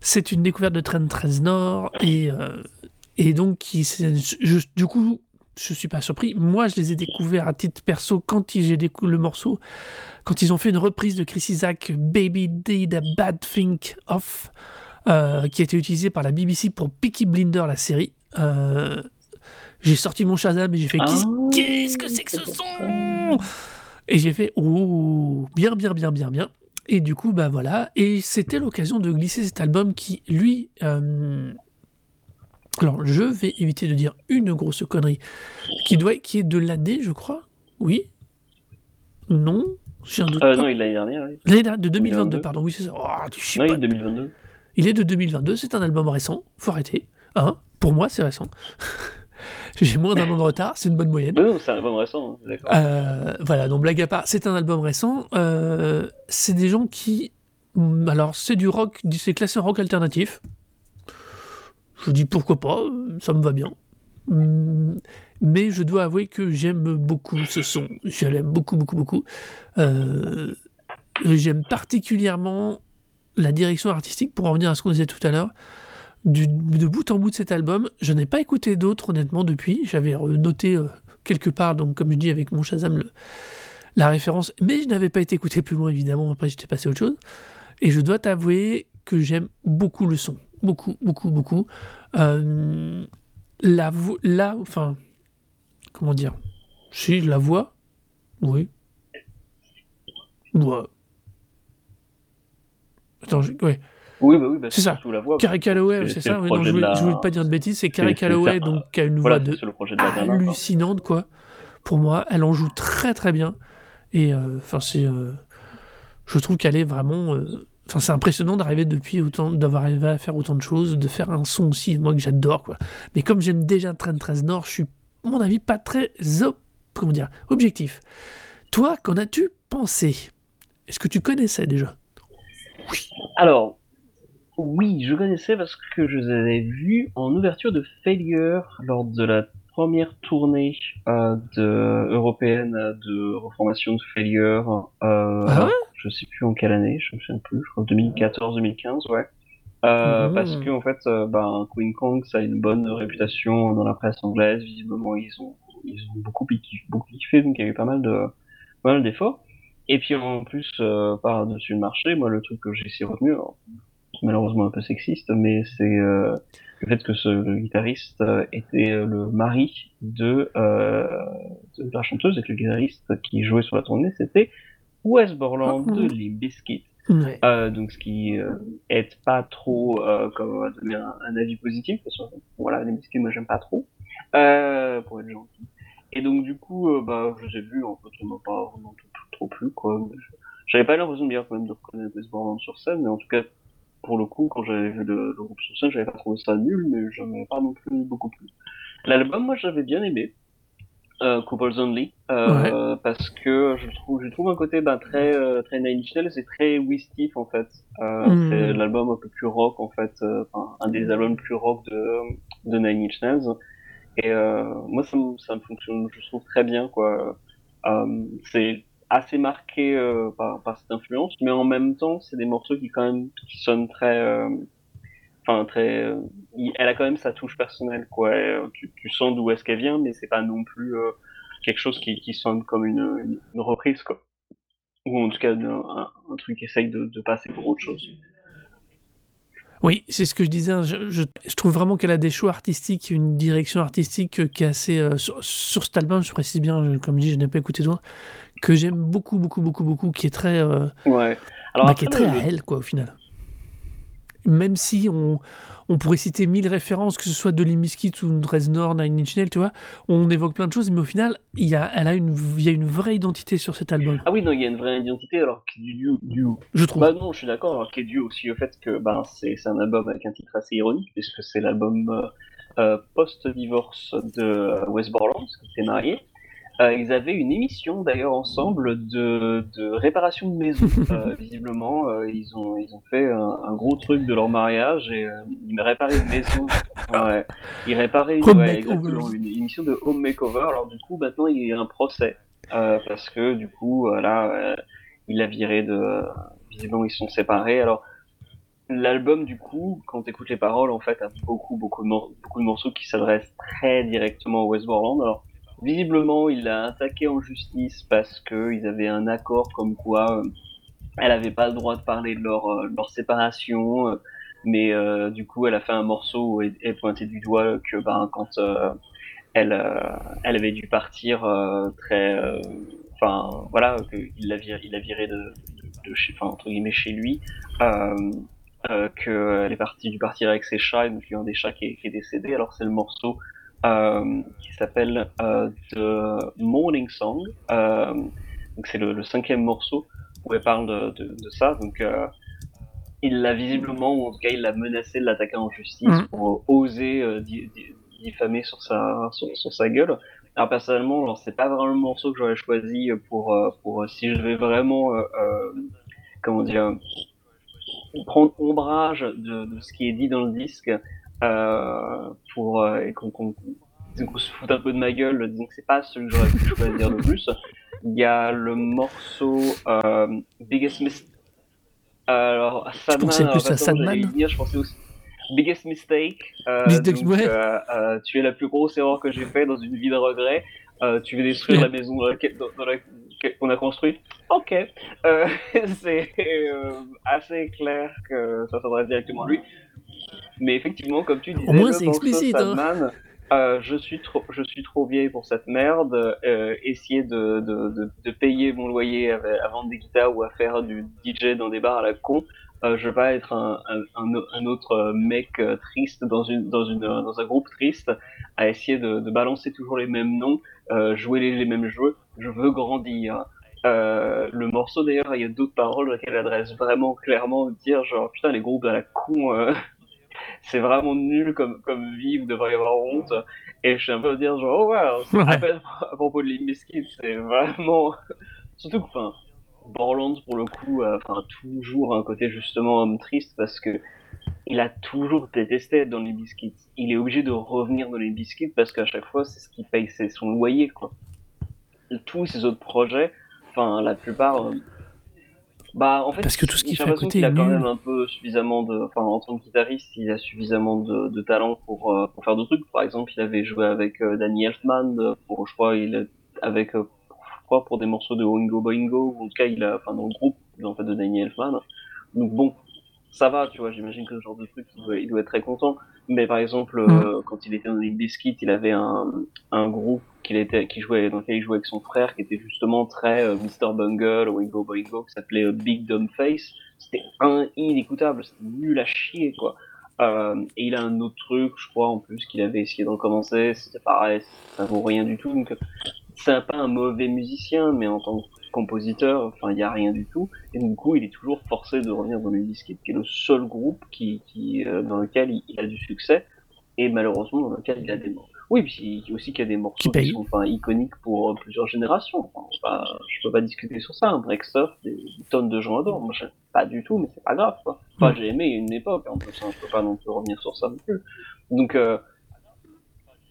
c'est une découverte de 13 Nord et euh, et donc je, du coup, je suis pas surpris. Moi, je les ai découverts à titre perso quand j'ai découvert le morceau, quand ils ont fait une reprise de Chris Isaac, Baby Did a Bad Thing Off. Euh, qui a été utilisé par la BBC pour Peaky Blinder, la série. Euh, j'ai sorti mon Shazam et j'ai fait ah. Qu'est-ce que c'est que ce son Et j'ai fait Oh, bien, bien, bien, bien, bien. Et du coup, bah voilà. Et c'était l'occasion de glisser cet album qui, lui. Euh, alors, je vais éviter de dire une grosse connerie. Qui, doit, qui est de l'année, je crois. Oui Non J'ai un doute. non, il l'année dernière. Oui. L'année dernière, de 2022, pardon. Oui, c'est ça. Oh, non, il est 2022. Il est de 2022, c'est un album récent, faut arrêter. Hein? Pour moi, c'est récent. J'ai moins d'un an de retard, c'est une bonne moyenne. C'est un album récent, hein. Euh, voilà, donc blague à part, c'est un album récent. Euh, c'est des gens qui. Mm, alors, c'est du rock, c'est classé en rock alternatif. Je dis pourquoi pas, ça me va bien. Mm, mais je dois avouer que j'aime beaucoup ce son. Je l'aime beaucoup, beaucoup, beaucoup. Euh, j'aime particulièrement la direction artistique, pour en revenir à ce qu'on disait tout à l'heure, de bout en bout de cet album, je n'ai pas écouté d'autres honnêtement depuis. J'avais noté euh, quelque part, donc comme je dis avec mon Shazam, la référence, mais je n'avais pas été écouté plus loin évidemment. Après, j'étais passé à autre chose. Et je dois t'avouer que j'aime beaucoup le son, beaucoup, beaucoup, beaucoup. Euh, la la, enfin, comment dire, si la voix, oui, ouais. Attends, ouais. Oui, bah oui, bah c'est ça. La voix, Carrie Calloway, c'est ça. je, voulais, voulais pas dire de bêtises. C'est Carrie Calloway, donc qui a une voix de, hallucinante, quoi. Pour moi, elle en joue très très bien. Et euh, enfin, c'est, euh, je trouve qu'elle est vraiment. Euh, enfin, c'est impressionnant d'arriver depuis autant, d'avoir arrivé à faire autant de choses, de faire un son aussi, moi que j'adore, quoi. Mais comme j'aime déjà Train 13 Nord, je suis mon avis, pas très comment dire, objectif. Toi, qu'en as-tu pensé? Est-ce que tu connaissais déjà? Alors, oui, je connaissais parce que je les avais vus en ouverture de Failure lors de la première tournée euh, de, européenne de reformation de Failure. Euh, Ah ouais? je sais plus en quelle année, je me souviens plus, je crois 2014-2015, ouais. Euh, Mhm. Parce que en fait, euh, ben, Queen Kong, ça a une bonne réputation dans la presse anglaise. Visiblement, ils ont, ils ont beaucoup kiffé, beaucoup kiffé, donc il y a eu pas mal de, pas mal d'efforts. Et puis en plus, euh, par-dessus le marché, moi, le truc que j'ai retenir, alors, malheureusement un peu sexiste, mais c'est euh, le fait que ce le guitariste euh, était euh, le mari de, euh, de la chanteuse et que le guitariste qui jouait sur la tournée, c'était Wes Borland Oh. de Limp Bizkit. Ouais. Euh, donc ce qui aide pas trop comme à donner un, un avis positif parce que voilà les biscuits moi j'aime pas trop pour être gentil et donc du coup bah je les ai vus en fait ça m'a pas vraiment trop, trop plu quoi j'avais pas l'impression de bien quand même de reconnaître Wes Borland sur scène mais en tout cas pour le coup quand j'avais vu le, le groupe sur scène j'avais pas trouvé ça nul mais j'en avais pas non plus beaucoup plus. L'album moi j'avais bien aimé euh, Couples Only euh, parce que je trouve je trouve un côté ben, très euh, très Nine Inch Nails et très Wistif en fait. Euh, Mm. c'est l'album un peu plus rock en fait euh, enfin, un des albums plus rock de de Nine Inch Nails. Et euh, moi ça me ça me fonctionne je trouve très bien quoi. Euh, c'est assez marqué euh, par cette influence mais en même temps c'est des morceaux qui quand même sonnent très euh, enfin très euh, elle a quand même sa touche personnelle quoi. Tu, sens d'où est-ce qu'elle vient mais c'est pas non plus quelque chose qui, sonne comme une, reprise quoi. Ou en tout cas un, truc qui essaye de passer pour autre chose Oui, c'est ce que je disais. hein, Je, je- je trouve vraiment qu'elle a des choix artistiques, une direction artistique euh, qui est assez. euh, sur, sur cet album, je précise bien, je- comme je dis, je n'ai pas écouté toi, que j'aime beaucoup, beaucoup, beaucoup, beaucoup, qui est très. euh, ouais alors bah, après, qui est très à elle, quoi, au final. Même si on, on pourrait citer mille références, que ce soit de Limbiskit ou de Reznor, Nine Inch Nails, tu vois, on évoque plein de choses, mais au final, il y a, elle a une, il y a une vraie identité sur cet album, ah oui non il y a une vraie identité alors qui est due, due je trouve. Bah non, je suis d'accord, alors qui est dû aussi au fait que ben, c'est un album avec un titre assez ironique, puisque c'est l'album euh, euh, post-divorce de euh, Wes Borland, qui s'est marié. Euh, ils avaient une émission d'ailleurs ensemble de, de réparation de maison. Euh, visiblement, euh, ils, ont, ils ont fait un, un gros truc de leur mariage et euh, ils réparaient une maison. Ouais. Ils réparaient ouais, exactement, une émission de home makeover. Alors du coup, maintenant, il y a un procès. Euh, parce que du coup, euh, là, euh, il l'a viré de, visiblement ils sont séparés. Alors l'album du coup, quand tu écoutes les paroles, en fait, a beaucoup beaucoup de, beaucoup de morceaux qui s'adressent très directement à Wes Borland. Alors visiblement, il l'a attaqué en justice parce que ils avaient un accord comme quoi euh, elle avait pas le droit de parler de leur euh, leur séparation. euh, mais euh, du coup, elle a fait un morceau où elle, elle pointait du doigt que ben quand euh, elle elle avait dû partir très enfin voilà qu'il l'a viré, il viré de, de, de chez entre guillemets chez lui qu'elle est partie dû partir avec ses chats et donc il y a un des chats qui est, qui est décédé alors c'est le morceau qui s'appelle euh, The Morning Song. Euh, donc c'est le, le cinquième morceau où elle parle de, de, de ça. Donc euh, il l'a visiblement ou en tout cas il l'a menacé de l'attaquer en justice Mhm. pour oser euh, di- di- diffamer sur sa sur, sur sa gueule. Alors personnellement, genre, c'est pas vraiment le morceau que j'aurais choisi pour euh, pour euh, si je vais vraiment euh, euh, comment dire prendre ombrage de, de ce qui est dit dans le disque euh, pour euh, et qu'on qu'on qu'on se fout un peu de ma gueule, disons que c'est pas celui que j'aurais pu choisir le plus. Il y a le morceau euh, Biggest Mistake. Alors Sadman, pensais alors, plus à venir, je pensais aussi Biggest Mistake. Euh, donc, ouais. euh, euh, tu es la plus grosse erreur que j'ai fait dans une vie de regret. Euh, tu veux détruire la maison dans laquelle dans, dans laquelle on a construit. Ok. Euh, c'est euh, assez clair que ça s'adresse directement à lui. Mais effectivement, comme tu disais, Au moins, c'est morceau explicite, hein. Euh, je suis trop, je suis trop vieille pour cette merde. Euh, essayer de, de, de, de payer mon loyer à, à vendre des guitares ou à faire du DJ dans des bars à la con. Euh, je vais pas être un, un, un, autre mec euh, triste dans une dans une dans un groupe triste à essayer de, de balancer toujours les mêmes noms, euh, jouer les, les mêmes jeux. Je veux grandir. Euh, le morceau d'ailleurs, il y a d'autres paroles dans lesquelles elle adresse vraiment clairement dire genre putain les groupes à la con, euh, c'est vraiment nul comme, comme vie, vous devriez avoir honte. Et je suis un peu à dire, genre, oh wow, à, propos de Limp c'est vraiment. Surtout que, enfin, Borland, pour le coup, a toujours un côté justement homme triste parce que il a toujours détesté être dans les biscuits. Il est obligé de revenir dans les biscuits parce qu'à chaque fois, c'est ce qui paye son loyer, quoi. Tous ses autres projets, enfin, la plupart, euh, bah, en fait, parce que tout ce qu'il fait à côté, il a quand même un peu suffisamment de, enfin, en tant que guitariste, il a suffisamment de, de talent pour, euh, pour faire d'autres trucs. Par exemple, il avait joué avec euh, Danny Elfman pour, je crois, il avec, je crois, pour des morceaux de Oingo Boingo, ou en tout cas, il a, enfin, dans le groupe, en fait, de Danny Elfman. Donc bon, ça va, tu vois, j'imagine que ce genre de truc, il doit, être très content. Mais par exemple, mm. euh, quand il était dans les Biscuits, il avait un, un groupe qu'il était, qui jouait, dans lequel il jouait avec son frère, qui était justement très euh, Mr. Bungle, Wingo Boingo, qui s'appelait euh, Big Dumb Face. C'était un inécoutable, c'était nul à chier, quoi. Euh, et il a un autre truc, je crois, en plus, qu'il avait essayé de recommencer, c'était pareil, ça vaut rien du tout. Donc, c'est pas un mauvais musicien, mais en tant que compositeur, enfin il n'y a rien du tout, et du coup il est toujours forcé de revenir dans le Biscuit, qui est le seul groupe qui, qui euh, dans lequel il, a du succès, et malheureusement dans lequel il a des morceaux. Oui, puis aussi qu'il y a des morceaux qui, sont enfin, iconiques pour euh, plusieurs générations. Enfin, je peux pas discuter sur ça. Un Breakstuff, des, tonnes de gens adorent. Moi, j'aime pas du tout, mais c'est pas grave. Quoi. Enfin, mm. j'ai aimé une époque, en plus, hein, je peux pas non plus revenir sur ça non plus. Donc, euh,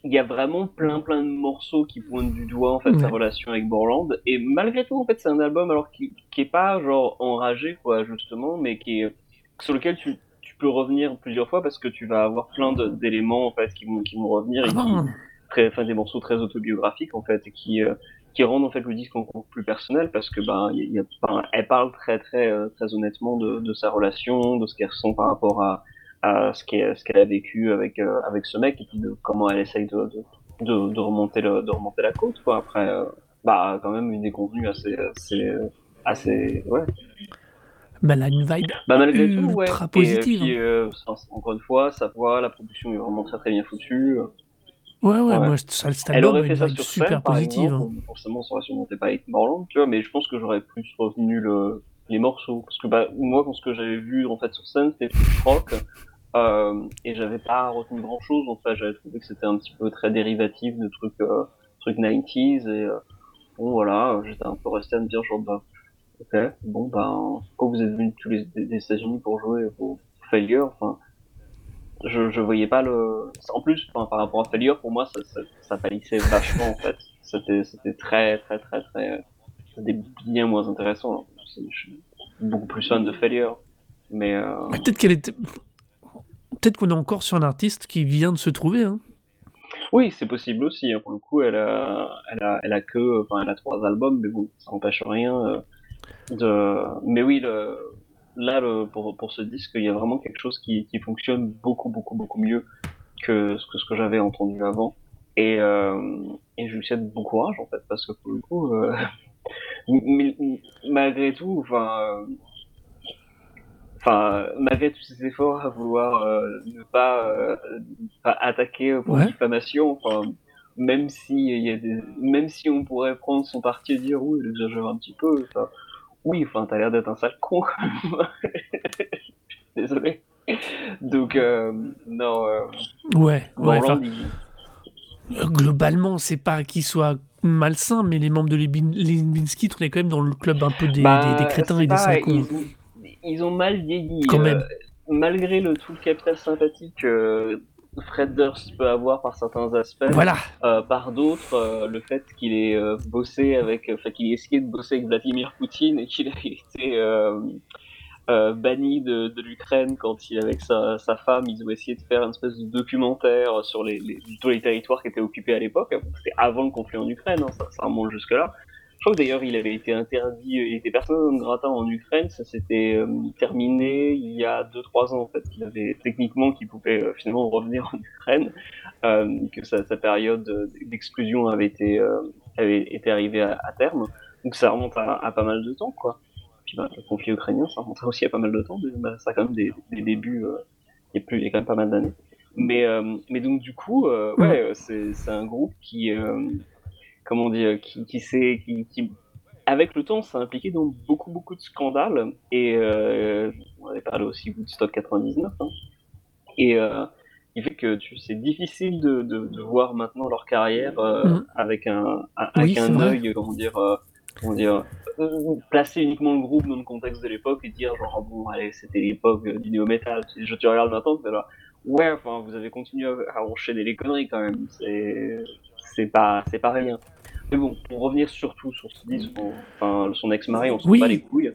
il y a vraiment plein plein de morceaux qui pointent du doigt en fait sa relation avec Borland. Et malgré tout en fait c'est un album alors qui, qui est pas genre enragé quoi justement mais qui est sur lequel tu, tu peux revenir plusieurs fois parce que tu vas avoir plein d'éléments en fait qui vont qui vont revenir et qui ah très enfin des morceaux très autobiographiques en fait et qui euh, qui rendent en fait le disque encore plus personnel parce que ben il y a, elle parle très très euh, très honnêtement de, de sa relation de ce qu'elle ressent par rapport à à ce qu'elle a vécu avec euh, avec ce mec et puis de comment elle essaye de de, de, remonter le, de remonter la côte quoi après euh, bah quand même une des contenus assez assez assez ouais bah, elle a une vibe bah, malgré tout, ouais. positive. Et, puis, euh, encore une fois, sa voix, la production est vraiment très très bien foutue. Ouais, ouais, moi, ça, cet elle aurait fait ça sur super scène, positive. Exemple, hein. Forcément, ça aurait surmonté pas avec Morland, tu vois, mais je pense que j'aurais plus retenu le, les morceaux. Parce que bah, moi, quand ce que j'avais vu en fait sur scène, c'était plus rock. Euh, et j'avais pas retenu grand chose en fait j'avais trouvé que c'était un petit peu très dérivatif de trucs euh, trucs 90s et euh, bon voilà j'étais un peu resté à me dire genre bah ok bon ben quand vous êtes venus tous les des États-Unis pour jouer pour Failure enfin je, je voyais pas le en plus par rapport à Failure pour moi ça ça, ça palissait vachement en fait. C'était c'était très très très très c'était bien moins intéressant je suis beaucoup plus fan de Failure mais euh... peut-être qu'elle était peut-être qu'on est encore sur un artiste qui vient de se trouver. Hein. Oui, c'est possible aussi. Hein. Pour le coup, elle a, elle a, elle a que, enfin, elle a trois albums, mais bon, ça n'empêche rien euh, de. Mais oui, là, pour, pour ce disque, il y a vraiment quelque chose qui, qui fonctionne beaucoup, beaucoup, beaucoup mieux que ce que, ce que j'avais entendu avant. Et, euh... et je lui souhaite bon courage, en fait, parce que pour le coup, euh... malgré tout, enfin enfin, malgré tous ces efforts à vouloir euh, ne pas, euh, attaquer pour diffamation, enfin, même si il y a des, même si on pourrait prendre son parti et dire oui, il exagère un petit peu, enfin, oui, enfin, t'as l'air d'être un sale con. Désolé. Donc, euh, non. ouais, ouais. Globalement, c'est pas qu'il soit malsain, mais les membres de Limbinski, on est quand même dans le club un peu des, bah, des, crétins et des sales cons ils ont mal vieilli. Quand même. Euh, malgré le tout le capital sympathique que Fred Durst peut avoir par certains aspects, voilà. Euh, par d'autres, euh, le fait qu'il ait bossé avec, enfin qu'il ait essayé de bosser avec Vladimir Poutine et qu'il ait été banni de, de l'Ukraine quand il avec sa, sa, femme, ils ont essayé de faire une espèce de documentaire sur les, les tous les territoires qui étaient occupés à l'époque. C'était avant le conflit en Ukraine, hein, ça, ça remonte jusque là. Je crois que d'ailleurs il avait été interdit, il était personne gratin en Ukraine, ça s'était euh, terminé il y a 2-3 ans en fait, qu'il avait techniquement qu'il pouvait euh, finalement revenir en Ukraine, euh, que sa, sa période d'exclusion avait été euh, avait été arrivée à, à, terme, donc ça remonte à, à, pas mal de temps quoi. Puis bah, le conflit ukrainien ça remonte aussi à pas mal de temps, mais bah, ça a quand même des, des débuts, il y a plus il y a quand même pas mal d'années. Mais mais donc du coup ouais c'est c'est un groupe qui comment on dit, euh, qui, qui, qui, qui, avec le temps, s'est impliqué dans beaucoup, beaucoup de scandales. Et euh, on avait parlé aussi Woodstock 99. Hein. Et il fait que c'est difficile de, de, voir maintenant leur carrière mm. avec un, avec un œil, comment dire, comment dire placer uniquement le groupe dans le contexte de l'époque et dire genre bon allez c'était l'époque du néo metal je te regarde maintenant c'est là ouais enfin vous avez continué à enchaîner les conneries quand même c'est c'est pas c'est pas rien mais bon, pour revenir surtout sur ce disque, enfin, son ex-mari, on se oui. pas les couilles.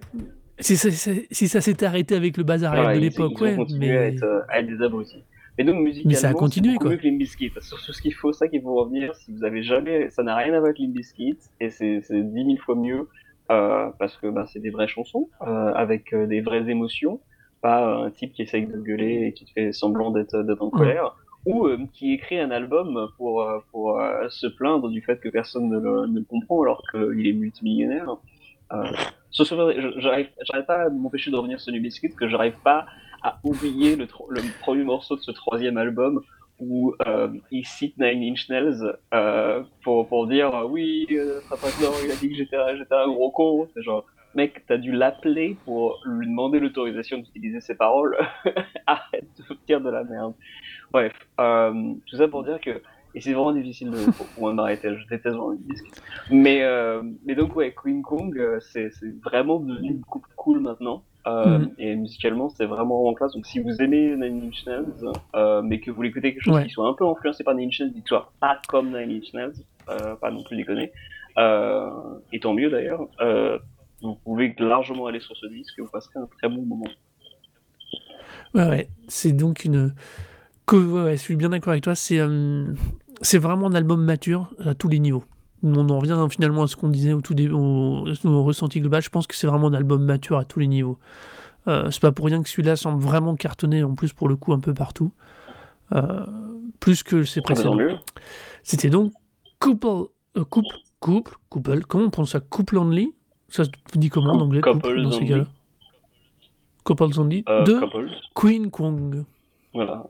Si ça, si ça s'était arrêté avec le bazar de l'époque, ouais. mais... à, être, à être des abrutis. Mais donc, musicalement, mais ça a continué, quoi. mieux que Limbiskit. Surtout ce qu'il faut, ça qu'il faut revenir, si vous avez jamais, ça n'a rien à voir avec Limbiskit, et c'est 10 000 fois mieux, euh, parce que bah, c'est des vraies chansons, euh, avec euh, des vraies émotions, pas un type qui essaye de gueuler et qui fait semblant d'être en colère ou euh, qui écrit un album pour, euh, pour euh, se plaindre du fait que personne ne le, ne comprend alors qu'il est multimillionnaire. j'arrive pas à m'empêcher de revenir sur New Biscuit, que j'arrive pas à oublier le, le, premier morceau de ce troisième album où il cite Nine Inch Nails pour, pour dire oui, euh, il a dit que j'étais un gros con. C'est genre, mec, t'as dû l'appeler pour lui demander l'autorisation d'utiliser ses paroles. Arrête de dire de la merde. Bref, euh, tout ça pour dire que et c'est vraiment difficile de, pour, moi m'arrêter, je déteste vraiment les disques. Mais, euh, mais donc, ouais, Queen Kong, euh, c'est vraiment devenu beaucoup plus cool maintenant. Euh, mhm. Et musicalement, c'est vraiment en classe. Donc, si vous aimez Nine Inch Nails, mais que vous voulez écouter quelque chose qui soit un peu influencé par Nine Inch Nails, qui soit pas comme Nine Inch Nails, pas non plus déconner, et tant mieux d'ailleurs, vous pouvez largement aller sur ce disque et vous passerez un très bon moment. Ouais, ouais. C'est donc une ouais, je suis bien d'accord avec toi. C'est euh, c'est vraiment un album mature à tous les niveaux. On en revient finalement à ce qu'on disait au tout début, au, ressenti global. Je pense que c'est vraiment un album mature à tous les niveaux. Euh, c'est pas pour rien que celui-là semble vraiment cartonner en plus pour le coup un peu partout. Euh, plus que ses précédents. C'était donc couple, couple, couple, couple. Comment on prononce ça Couple only? Ça se dit comment en anglais couple, dans ces cas-là? Couples only. de Queen Kong. Voilà.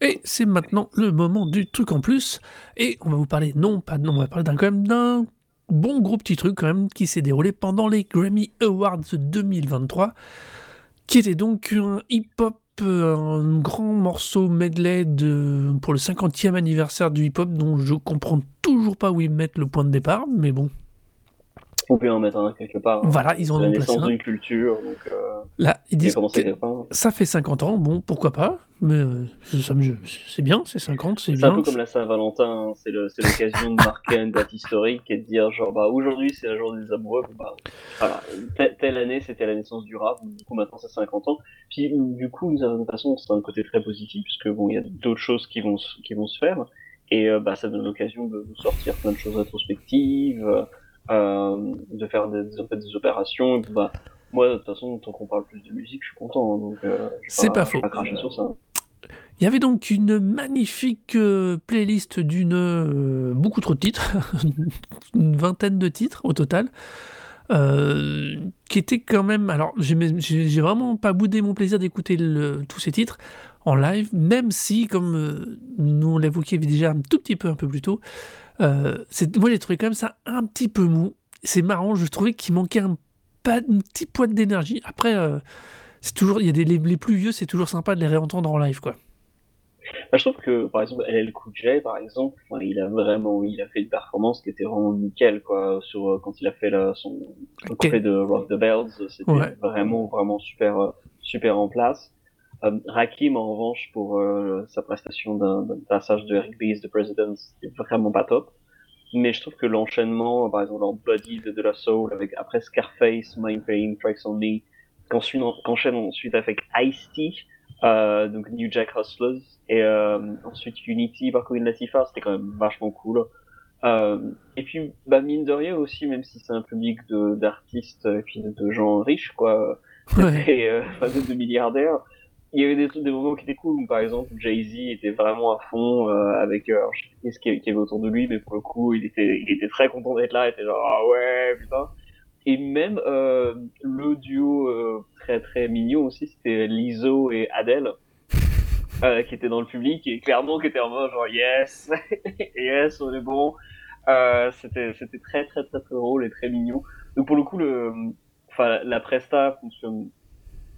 Et c'est maintenant le moment du truc en plus. Et on va vous parler, non pas non, on va parler d'un quand même d'un bon gros petit truc quand même qui s'est déroulé pendant les Grammy Awards 2023, qui était donc un hip-hop, euh, un grand morceau medley de, pour le 50e anniversaire du hip-hop dont je comprends toujours pas où ils mettent le point de départ, mais bon, on peut en mettre un quelque part. Hein. Voilà, ils ont la naissance d'une culture. Donc, euh, Là, ils disent ça fait 50 ans, bon, pourquoi pas, mais euh, c'est bien, c'est 50, c'est bien. C'est un peu comme la Saint-Valentin, hein. c'est l'occasion de marquer une date historique et de dire, genre, bah, aujourd'hui c'est la journée des amoureux, bah, voilà, telle année c'était la naissance du rap, du coup maintenant c'est 50 ans. Puis, du coup, d'une certaine façon, c'est un côté très positif, puisque bon, il y a d'autres choses qui vont, qui vont se faire, et euh, bah, ça donne l'occasion de, sortir plein de choses rétrospectives. Euh, de faire des, des opérations. bah, moi, de toute façon, tant qu'on parle plus de musique, je suis content. Hein, donc, euh, c'est pas, faux. Il y avait donc une magnifique euh, playlist d'une beaucoup trop de titres, une vingtaine de titres au total, qui était quand même. Alors, j'ai vraiment pas boudé mon plaisir d'écouter tous ces titres en live, même si, comme nous on l'évoquait déjà un tout petit peu un peu plus tôt, euh, moi, j'ai trouvé quand même ça un petit peu mou. C'est marrant, je trouvais qu'il manquait un, petit poids d'énergie. Après, euh, c'est toujours, il y a des, les, plus vieux, c'est toujours sympa de les réentendre en live, quoi. Bah, je trouve que, par exemple, LL Cool J, par exemple, il a vraiment, il a fait une performance qui était vraiment nickel, quoi, sur, euh, quand il a fait la, son, okay. de Rock the Bells, c'était vraiment, vraiment super, super en place. Euh, Rakim, en revanche, pour euh, sa prestation d'un passage de Eric B's The President, c'était vraiment pas top. Mais je trouve que l'enchaînement, par exemple, en Body de, de la Soul, avec après Scarface, Mind Pain, Tracks on Me, qu'enchaîne ensuite avec Ice-T, euh, donc New Jack Hustlers, et euh, ensuite Unity par Queen Latifah, c'était quand même vachement cool. Euh, et puis, bah, mine de rien aussi, même si c'est un public d'artistes et puis de, gens riches, quoi, ouais. et, euh, de milliardaires, il y avait des, des moments qui étaient cool, par exemple Jay-Z était vraiment à fond euh, avec euh, je sais pas ce qu'il y avait autour de lui, mais pour le coup il était, il était très content d'être là, il était genre ah ouais putain. Et même euh, le duo euh, très très mignon aussi, c'était Lizzo et Adele euh, qui étaient dans le public et clairement qui étaient en mode genre yes, yes on est bon. c'était c'était très très très très drôle et très mignon. Donc pour le coup le, enfin la presta fonctionne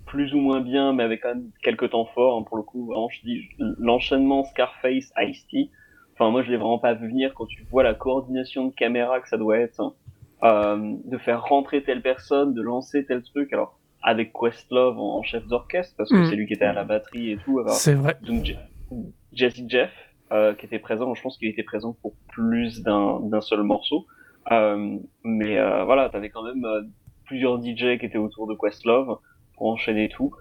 plus ou moins bien, mais avec quand même quelques temps forts. hein, pour le coup, vraiment, je dis l'enchaînement Scarface Ice-T. Enfin, moi, je l'ai vraiment pas vu venir quand tu vois la coordination de caméra que ça doit être, hein. Euh, de faire rentrer telle personne, de lancer tel truc. Alors, avec Questlove en, en chef d'orchestre, parce que Mm. c'est lui qui était à la batterie et tout. C'est vrai. donc Je- Jesse Jeff euh, qui était présent, je pense qu'il était présent pour plus d'un seul morceau. Euh, mais euh, voilà, t'avais quand même euh, plusieurs DJ qui étaient autour de Questlove pour enchaîner tout.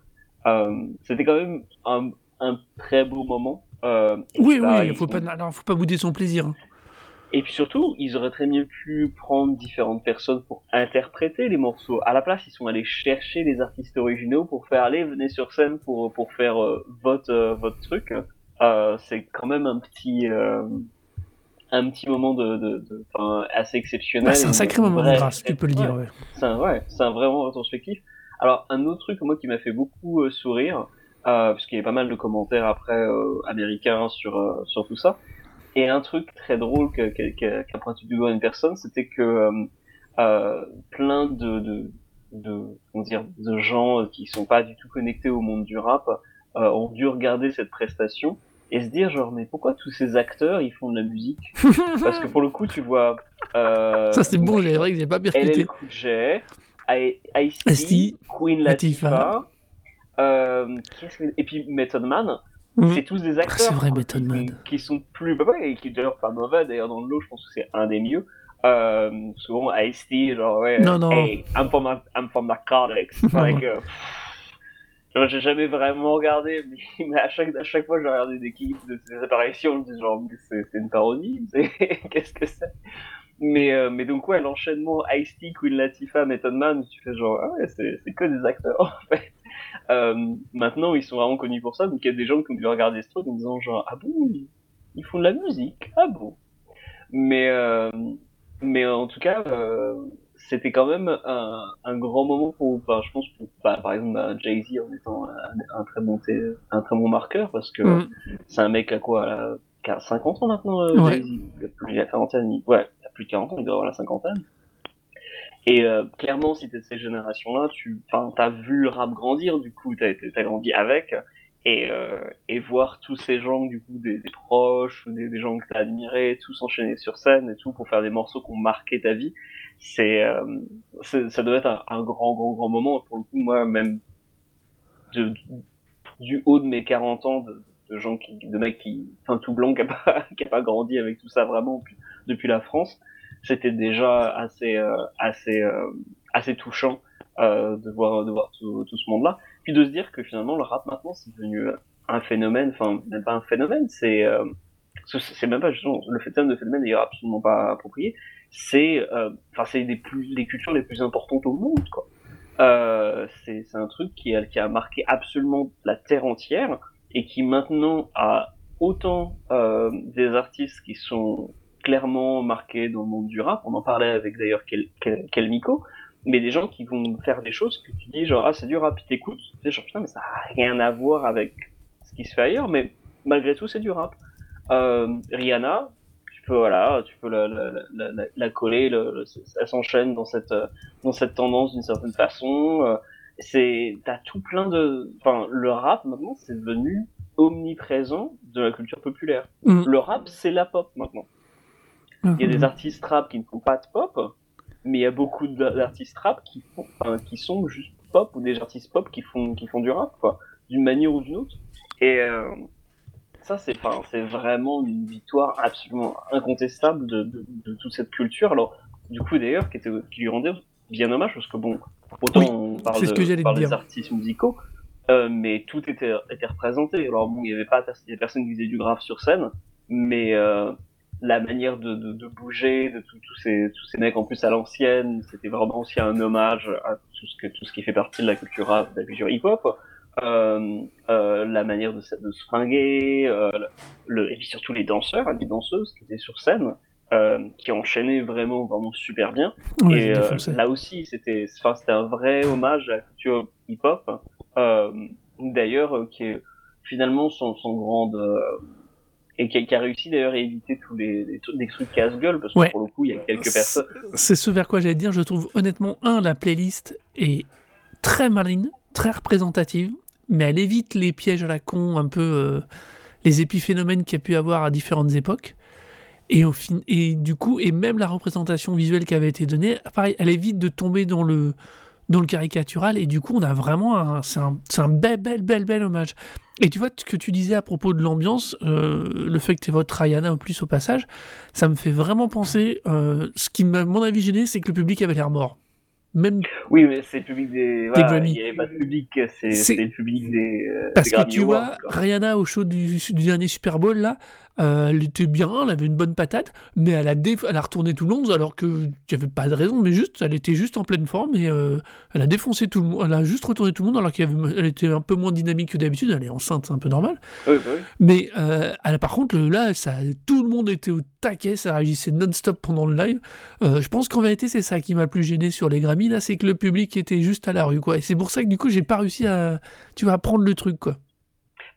Euh, C'était quand même un, un très beau moment. Euh, Oui, oui, il faut pas, alors, faut pas bouder son plaisir. hein. Et puis surtout, ils auraient très bien pu prendre différentes personnes pour interpréter les morceaux. À la place, ils sont allés chercher les artistes originaux pour faire allez, venez sur scène pour pour faire euh, votre euh, votre truc. Euh, c'est quand même un petit euh, un petit moment de, de, de- assez exceptionnel. Bah, c'est un sacré moment de grâce, tu peux le dire. ouais. ouais. C'est un, ouais, c'est un vraiment rétrospectif. Alors, un autre truc, moi, qui m'a fait beaucoup sourire, euh, parce qu'il y a pas mal de commentaires après euh, américains sur, euh, sur tout ça, et un truc très drôle que- que- que- qu'a pointé du doigt une personne, c'était que euh, euh, plein de, de, de, comment dire, de gens qui sont pas du tout connectés au monde du rap euh, ont dû regarder cette prestation et se dire genre mais pourquoi tous ces acteurs ils font de la musique? Parce que pour le coup tu vois euh, Ça, c'est bon, j'ai vrai que j'ai pas LL percuté. Cool J, I- Ice-T, Ice-T, Queen Latifah. Euh, et puis Method Man, Mhm. c'est tous des acteurs c'est vrai, quoi, qui, qui sont plus bah ouais, et qui d'ailleurs pas mauvais d'ailleurs dans le lot, je pense que c'est un des mieux. Euh, souvent Ice-T, genre ouais, Non, non. hey, I'm from, I'm from narcotics. like, euh, genre, j'ai jamais vraiment regardé, mais, mais à chaque à chaque fois que j'ai regardé des clips de ces apparitions, je me dis genre c'est c'est une parodie, qu'est-ce que c'est? Mais, euh, mais donc, ouais, l'enchaînement Ice-T, Queen Latifah, Method Man, tu fais genre, ah ouais, c'est c'est que des acteurs, en fait. Euh, maintenant, ils sont vraiment connus pour ça, donc il y a des gens qui ont dû regarder ce truc en disant genre, ah bon, ils, ils font de la musique, ah bon? Mais, euh, mais en tout cas, euh, c'était quand même un, un grand moment pour, enfin, je pense, pour, bah, par exemple, bah, Jay-Z en étant un, un très bon, un très bon marqueur, parce que Mhm. c'est un mec à quoi, a 50 ans maintenant, Ouais. Jay-Z? Il a plus de quarantaine, ouais, il a plus de 40 ans, il doit avoir la cinquantaine. Et euh, clairement, si t'es de cette génération-là, tu as vu le rap grandir, du coup, t'as as grandi avec. Et, euh, et voir tous ces gens, du coup, des, proches, des, gens que t'as admirés, tous enchaîner sur scène et tout, pour faire des morceaux qui ont marqué ta vie, c'est euh, ça doit être un, grand, grand, grand moment. Pour le coup, moi, même du haut de mes 40 ans, de, gens qui, de mecs qui, enfin, tout blanc, qui a pas, qui a pas grandi avec tout ça vraiment depuis la France, c'était déjà assez, euh, assez, euh, assez touchant euh, de voir, de voir tout, ce monde-là. Puis de se dire que finalement, le rap maintenant, c'est devenu un phénomène, enfin, même pas un phénomène, c'est, c'est même pas justement, le fait de phénomène est absolument pas approprié, c'est, enfin, c'est des plus, les cultures les plus importantes au monde, quoi. Euh, c'est un truc qui a, qui a marqué absolument la terre entière et qui maintenant a autant des artistes qui sont clairement marqués dans le monde du rap. On en parlait avec d'ailleurs Kel, Kel, Kelmiko, mais des gens qui vont faire des choses que tu dis genre ah c'est du rap, tu t'écoutes, tu sais genre putain mais ça a rien à voir avec ce qui se fait ailleurs, mais malgré tout c'est du rap. Euh, Rihanna, tu peux voilà, tu peux la, la, la, la, la coller, le, le, elle s'enchaîne dans cette dans cette tendance d'une certaine façon. Euh, c'est t'as tout plein de, enfin le rap maintenant c'est devenu omniprésent de la culture populaire. Mm. Le rap c'est la pop maintenant. Il y a des artistes rap qui ne font pas de pop, mais il y a beaucoup d'artistes rap qui font, enfin, qui sont juste pop ou des artistes pop qui font qui font du rap quoi, d'une manière ou d'une autre. Et euh, ça c'est enfin, c'est vraiment une victoire absolument incontestable de, de, de, toute cette culture. Alors du coup d'ailleurs qui, était, qui lui rendait bien hommage parce que bon autant oui, on parle, ce de, on parle des artistes musicaux, euh, mais tout était, était représenté. Alors bon il y avait pas il y avait personne qui faisait du grave sur scène, mais euh, la manière de, de, de bouger de tous ces tous ces mecs en plus à l'ancienne c'était vraiment aussi un hommage à tout ce que tout ce qui fait partie de la culture rap de la culture hip hop euh, euh, la manière de, de se fringuer euh, le, et puis surtout les danseurs les danseuses qui étaient sur scène euh, qui enchaînaient vraiment vraiment super bien. Et euh, là aussi c'était enfin c'était un vrai hommage à la culture hip hop euh, d'ailleurs qui est finalement sans, sans grande et qui a, qui a réussi d'ailleurs à éviter tous les, les, les trucs casse-gueule parce que ouais. pour le coup il y a quelques personnes. C'est ce vers quoi j'allais dire. Je trouve honnêtement un la playlist est très maligne, très représentative, mais elle évite les pièges à la con, un peu euh, les épiphénomènes qu'il y a pu avoir à différentes époques. Et, au fin... et du coup, et même la représentation visuelle qui avait été donnée, pareil, elle évite de tomber dans le, dans le caricatural. Et du coup, on a vraiment un, c'est un, un, bel, bel, bel, bel hommage. Et tu vois, ce que tu disais à propos de l'ambiance, euh, le fait que tu évoques Rayana en plus au passage, ça me fait vraiment penser. Euh, ce qui m'a, mon avis, gêné, c'est que le public avait l'air mort. Même... Oui, mais c'est le public des. Voilà, il n'y avait pas de public, c'est, le public des. Euh, Parce des que tu vois, Rihanna au show du, du dernier Super Bowl, là, euh, elle était bien, elle avait une bonne patate, mais elle a, déf... elle a retourné tout le monde alors qu'il n'y avait pas de raison, mais juste, elle était juste en pleine forme et euh, elle a défoncé tout le monde, elle a juste retourné tout le monde alors qu'elle était un peu moins dynamique que d'habitude, elle est enceinte, c'est un peu normal. Oui, bah oui. Mais euh, elle, par contre, là, ça, tout le monde était au taquet, ça réagissait non-stop pendant le live. Je pense qu'en vérité, c'est ça qui m'a le plus gêné sur les Grammy, là, c'est que le public était juste à la rue, quoi. Et c'est pour ça que du coup, j'ai pas réussi à, tu vois, à prendre le truc, quoi.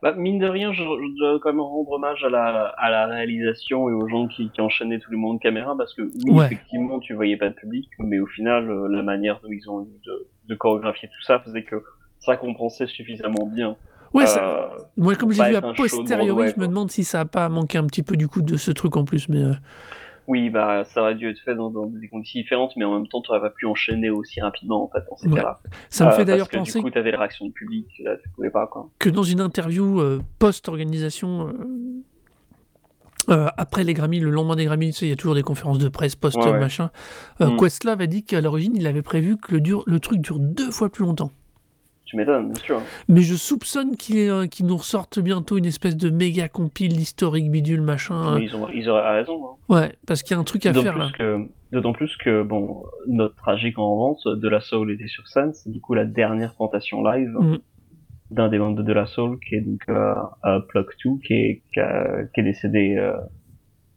Bah, mine de rien, je, je, dois quand même rendre hommage à la, à la réalisation et aux gens qui, qui enchaînaient tout le monde caméra parce que oui, ouais. effectivement, tu voyais pas de public, mais au final, euh, la manière dont ils ont eu de, de chorégraphier tout ça faisait que ça compensait suffisamment bien. Ouais, ça... euh, moi, comme j'ai vu à posteriori, je me demande si ça a pas manqué un petit peu du coup de ce truc en plus, mais. Euh... Oui, bah, ça aurait dû être fait dans, dans, des conditions différentes, mais en même temps, tu n'aurais pas pu enchaîner aussi rapidement, en fait, dans ces ouais. cas-là. Ça me fait euh, d'ailleurs penser. Du coup, tu avais la réaction du public, là, tu pouvais pas, quoi. Que dans une interview euh, post-organisation, euh, après les Grammys, le lendemain des Grammys, il y a toujours des conférences de presse post-machin. Ouais, ouais. mm. Questlove a dit qu'à l'origine, il avait prévu que le, dur, le truc dure deux fois plus longtemps. Tu m'étonnes, bien sûr. Mais je soupçonne qu'ils euh, qu nous ressortent bientôt une espèce de méga compile historique bidule machin. Mais ils, ont, ils auraient raison. Hein. Ouais, parce qu'il y a un truc à faire là. D'autant plus que, bon, notre tragique en vente, De La Soul était sur scène, c'est du coup la dernière tentation live mm. d'un des membres de De La Soul, qui est donc euh, euh, Plug 2, qui est, qui, a, qui est décédé euh,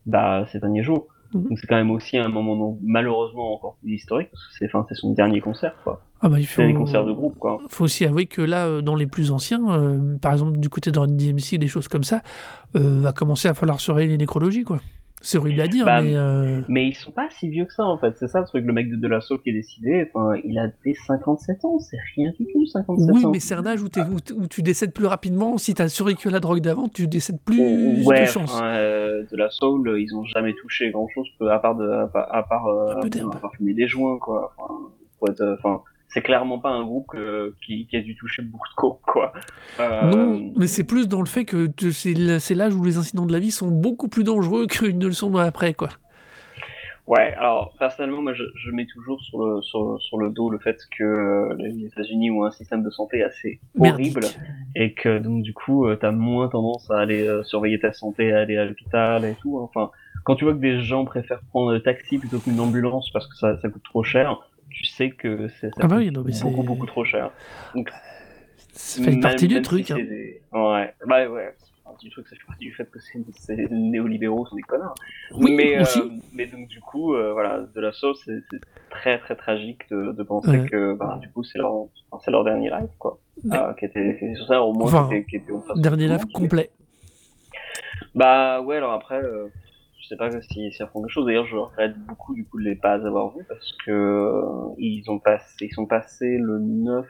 bah, ces derniers jours. Donc c'est quand même aussi un moment malheureusement encore plus historique, parce que c'est enfin, son dernier concert, quoi. Ah bah, il faut... des concerts de groupe, quoi. faut aussi avouer que là, euh, dans les plus anciens, euh, par exemple du côté de DMC, des choses comme ça, euh, va commencer à falloir surveiller les nécrologies, quoi. C'est horrible à dire, bah, mais... Euh... Mais ils sont pas si vieux que ça, en fait. C'est ça le truc. Le mec de De La Soul qui est décidé, enfin, il a des 57 ans. C'est rien du tout, 57 oui, ans. Oui, mais c'est un âge où, où, où, tu décèdes plus rapidement. Si t'as survécu à la drogue d'avant, tu décèdes plus ouais, de chance. Euh, de La Soul, ils ont jamais touché grand-chose, à part, de, à part, à part, euh, à part fumer des joints, quoi. Enfin, enfin c'est clairement pas un groupe euh, qui, qui, a dû toucher beaucoup de quoi. Euh... Non, mais c'est plus dans le fait que c'est l'âge où les incidents de la vie sont beaucoup plus dangereux qu'ils ne le sont après, quoi. Ouais, alors personnellement, moi je, je mets toujours sur le, sur, sur, le dos le fait que euh, les États-Unis ont un système de santé assez horrible Merdique. et que donc du coup euh, t'as moins tendance à aller euh, surveiller ta santé, à aller à l'hôpital et tout. Enfin, quand tu vois que des gens préfèrent prendre le taxi plutôt qu'une ambulance parce que ça, ça coûte trop cher, tu sais que c'est ah bah oui, non, beaucoup beaucoup trop cher. Donc ça fait partie du truc. Si hein. des... Ouais, bah ouais. Du truc, ça fait partie du fait que c'est les néolibéraux sont des connards. Oui, mais. Euh, mais donc du coup, euh, voilà, de la sauce, c'est très très tragique de, de penser ouais. que bah, du coup c'est leur, c'est leur dernier live quoi, ouais. euh, qui était, qui était sur ça au moins enfin, qui était, qui était dernier live complet. Bah ouais, alors après, euh, sais pas si ça font quelque chose. D'ailleurs, je regrette beaucoup du coup de les pas avoir vus parce que euh, ils ont passé, ils sont passés le 9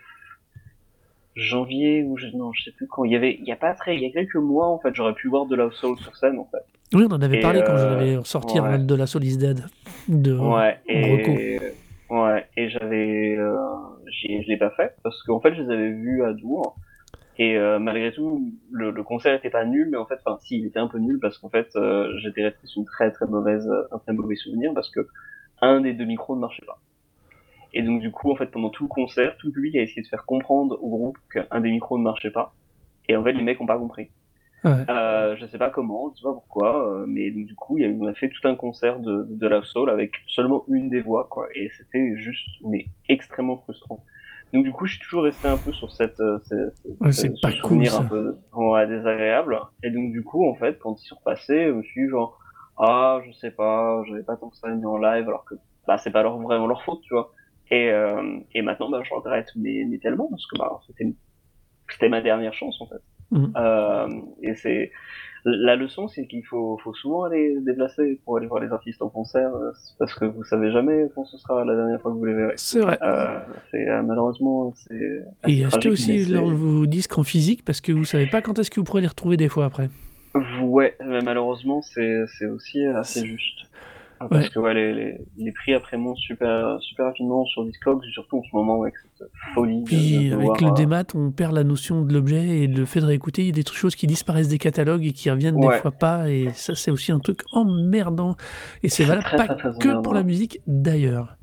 janvier ou je, non, je sais plus quand. Il y avait, il y a pas très, il y a quelques mois en fait, j'aurais pu voir de la Soul sur scène en fait. Oui, on en avait et parlé euh, quand je l'avais sorti ouais. de la Soul is Dead. De, ouais. Et, ouais. Et j'avais, euh, je l'ai pas fait parce qu'en fait, je les avais vus à Dour. Et euh, malgré tout, le, le, concert était pas nul, mais en fait, enfin, si, il était un peu nul parce qu'en fait, euh, j'étais resté sur une très très mauvaise, un très mauvais souvenir parce que un des deux micros ne marchait pas. Et donc du coup, en fait, pendant tout le concert, tout le public a essayé de faire comprendre au groupe qu'un des micros ne marchait pas. Et en fait, les mecs ont pas compris. Ouais. Euh, je sais pas comment, je sais pas pourquoi, euh, mais donc, du coup, il y a, on a fait tout un concert de, de la soul avec seulement une des voix, quoi. Et c'était juste, mais extrêmement frustrant. Donc du coup, je suis toujours resté un peu sur cette, euh, cette, ouais, ce pas souvenir cool, un peu ouais, désagréable. Et donc du coup, en fait, quand ils sont repassés, je me suis dit genre, ah, je sais pas, j'avais pas tant que ça mis en live, alors que bah c'est pas leur, vraiment leur faute, tu vois. Et, euh, et maintenant, bah, je regrette, mais, mais tellement, parce que bah, c'était, c'était ma dernière chance, en fait. Mm. Euh, et c'est la leçon, c'est qu'il faut, faut souvent aller se déplacer pour aller voir les artistes en concert, euh, parce que vous savez jamais quand ce sera la dernière fois que vous les verrez. C'est vrai. Euh, c'est euh, malheureusement c'est. Et achetez aussi vos disques en physique parce que vous savez pas quand est-ce que vous pourrez les retrouver des fois après. Ouais, mais malheureusement, c'est c'est aussi assez juste. Parce Ouais. que ouais, les, les, les prix après montent super, super rapidement sur Discogs, surtout en ce moment avec cette folie. Puis de avec le euh, démat, on perd la notion de l'objet et le fait de réécouter, il y a des choses qui disparaissent des catalogues et qui reviennent des fois pas. Et ça, c'est aussi un truc emmerdant. Et c'est C'est valable très, pas très, très que emmerdant. pour la musique d'ailleurs.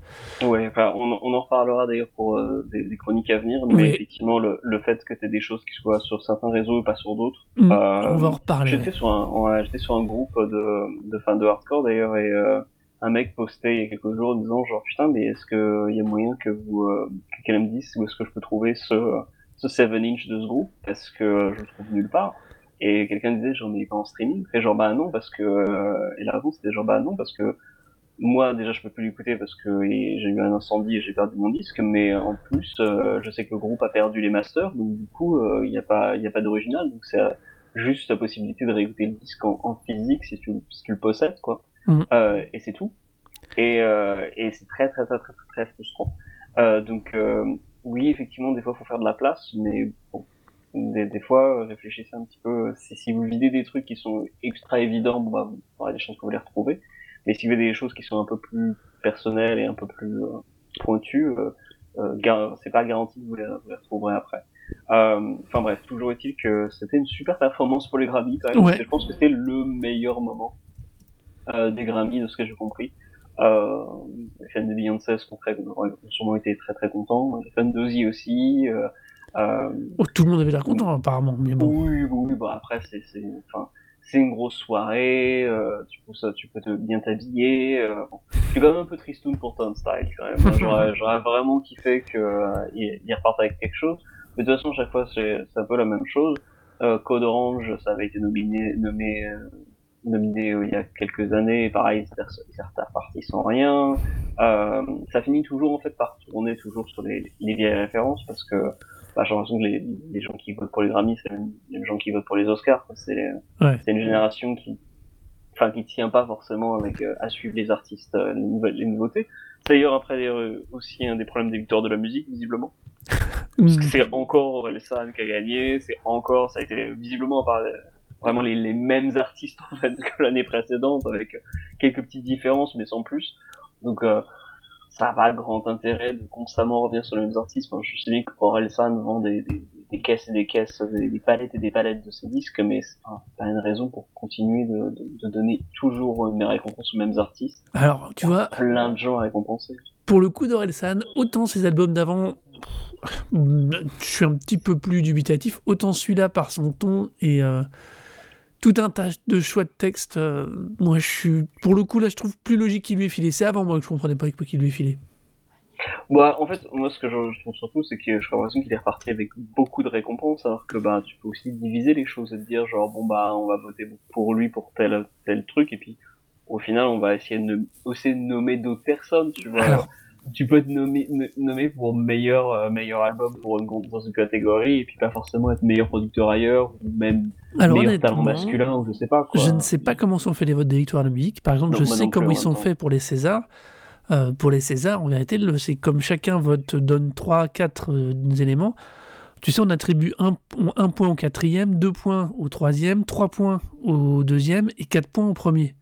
Ouais, enfin, on, on en reparlera d'ailleurs pour euh, des, des chroniques à venir, mais Oui. effectivement, le, le fait que tu des choses qui soient sur certains réseaux et pas sur d'autres. Mm, Euh, on va en reparler. J'étais sur un, j'étais sur un groupe de, de fans de hardcore d'ailleurs, et euh, un mec postait il y a quelques jours en disant genre putain, mais est-ce qu'il y a moyen que vous, euh, que quelqu'un me dise où est-ce que je peux trouver ce, ce 7 inch de ce groupe? Parce que je le trouve nulle part. Et quelqu'un disait genre mais il est pas en streaming? Et genre bah non parce que et la réponse c'était genre bah non parce que moi déjà je peux plus l'écouter parce que j'ai eu un incendie et j'ai perdu mon disque mais en plus euh, je sais que le groupe a perdu les masters donc du coup euh, il n'y a pas il a pas d'original donc c'est euh, juste la possibilité de réécouter le disque en, en physique si tu, si tu le possèdes quoi. Euh, et c'est tout et, euh, et c'est très très très très très, frustrant euh, donc euh, oui effectivement des fois faut faire de la place mais bon des, des fois, euh, réfléchissez un petit peu. Si, si vous videz des trucs qui sont extra évidents, bon, bah, vous aurez des chances que vous les retrouvez. Mais si vous avez des choses qui sont un peu plus personnelles et un peu plus euh, pointues, euh, euh, c'est pas garanti que vous les, vous les retrouverez après. Euh, Enfin bref, toujours est-il que c'était une super performance pour les Grammys quand même. Ouais. Je pense que c'était le meilleur moment euh, des Grammys de ce que j'ai compris. Euh, les fans de Beyoncé sont très, ont sûrement été très très contents. Les fans d'Ozzy aussi. Euh, euh, Oh, tout le monde avait l'air content apparemment, mais bon. oui, oui, bah après c'est c'est enfin c'est une grosse soirée, euh, tu peux ça, tu peux te bien t'habiller. Euh, bon. Je suis quand même un peu tristoun pour Tom Style quand même. J'aurais j'aurais vraiment kiffé que euh, il, il reparte avec quelque chose. Mais de toute façon chaque fois c'est c'est un peu la même chose. Euh, Code Orange ça avait été nominé nommé euh, nominé euh, il y a quelques années, pareil c'est reparti sans rien. Euh, ça finit toujours en fait par tourner toujours sur les, les vieilles références parce que bah, j'ai l'impression que les, les gens qui votent pour les Grammys, c'est les mêmes- gens qui votent pour les Oscars. C'est Ouais. une génération qui, enfin, qui tient pas forcément avec euh, à suivre les artistes, euh, les, nouvelles, les nouveautés. C'est D'ailleurs, après euh, aussi un des problèmes des victoires de la musique, visiblement. Parce que c'est encore Orelsan qui a gagné, c'est encore, ça a été visiblement par vraiment les, les mêmes artistes en fait que l'année précédente, avec quelques petites différences, mais sans plus. Donc, euh, ça n'a grand intérêt de constamment revenir sur les mêmes artistes. Enfin, je sais bien qu'Orelsan vend des, des, des caisses et des caisses, des, des palettes et des palettes de ses disques, mais c'est pas pas une raison pour continuer de, de, de donner toujours mes récompenses aux mêmes artistes. Alors, tu vois, Plein de gens à récompenser. pour le coup d'Orelsan, autant ses albums d'avant, je suis un petit peu plus dubitatif, autant celui-là par son ton et euh, tout un tas de choix de texte, euh, moi je suis, pour le coup là je trouve plus logique qu'il lui ait filé. C'est avant moi que je comprenais pas qu'il lui ait filé. Bah, en fait, moi, ce que je, je trouve surtout, c'est que j'ai l'impression qu'il est reparti avec beaucoup de récompenses, alors que bah, tu peux aussi diviser les choses et te dire genre bon bah, on va voter pour lui pour tel tel truc, et puis au final, on va essayer de aussi de nommer d'autres personnes, tu vois. Alors. Tu peux te nommer, n- nommer pour meilleur euh, meilleur album pour une dans une catégorie, et puis pas forcément être meilleur producteur ailleurs, ou même Alors meilleur talent masculin, ou je sais pas quoi. je ne sais pas comment sont faits les votes des victoires de musique. Par exemple, Non, je sais plus, comment en ils sont temps. faits pour les Césars. Euh, pour les Césars, en vérité, c'est comme chacun vote donne 3, 4 éléments. Tu sais, on attribue un, un point au quatrième, deux points au troisième, trois points au deuxième et quatre points au premier.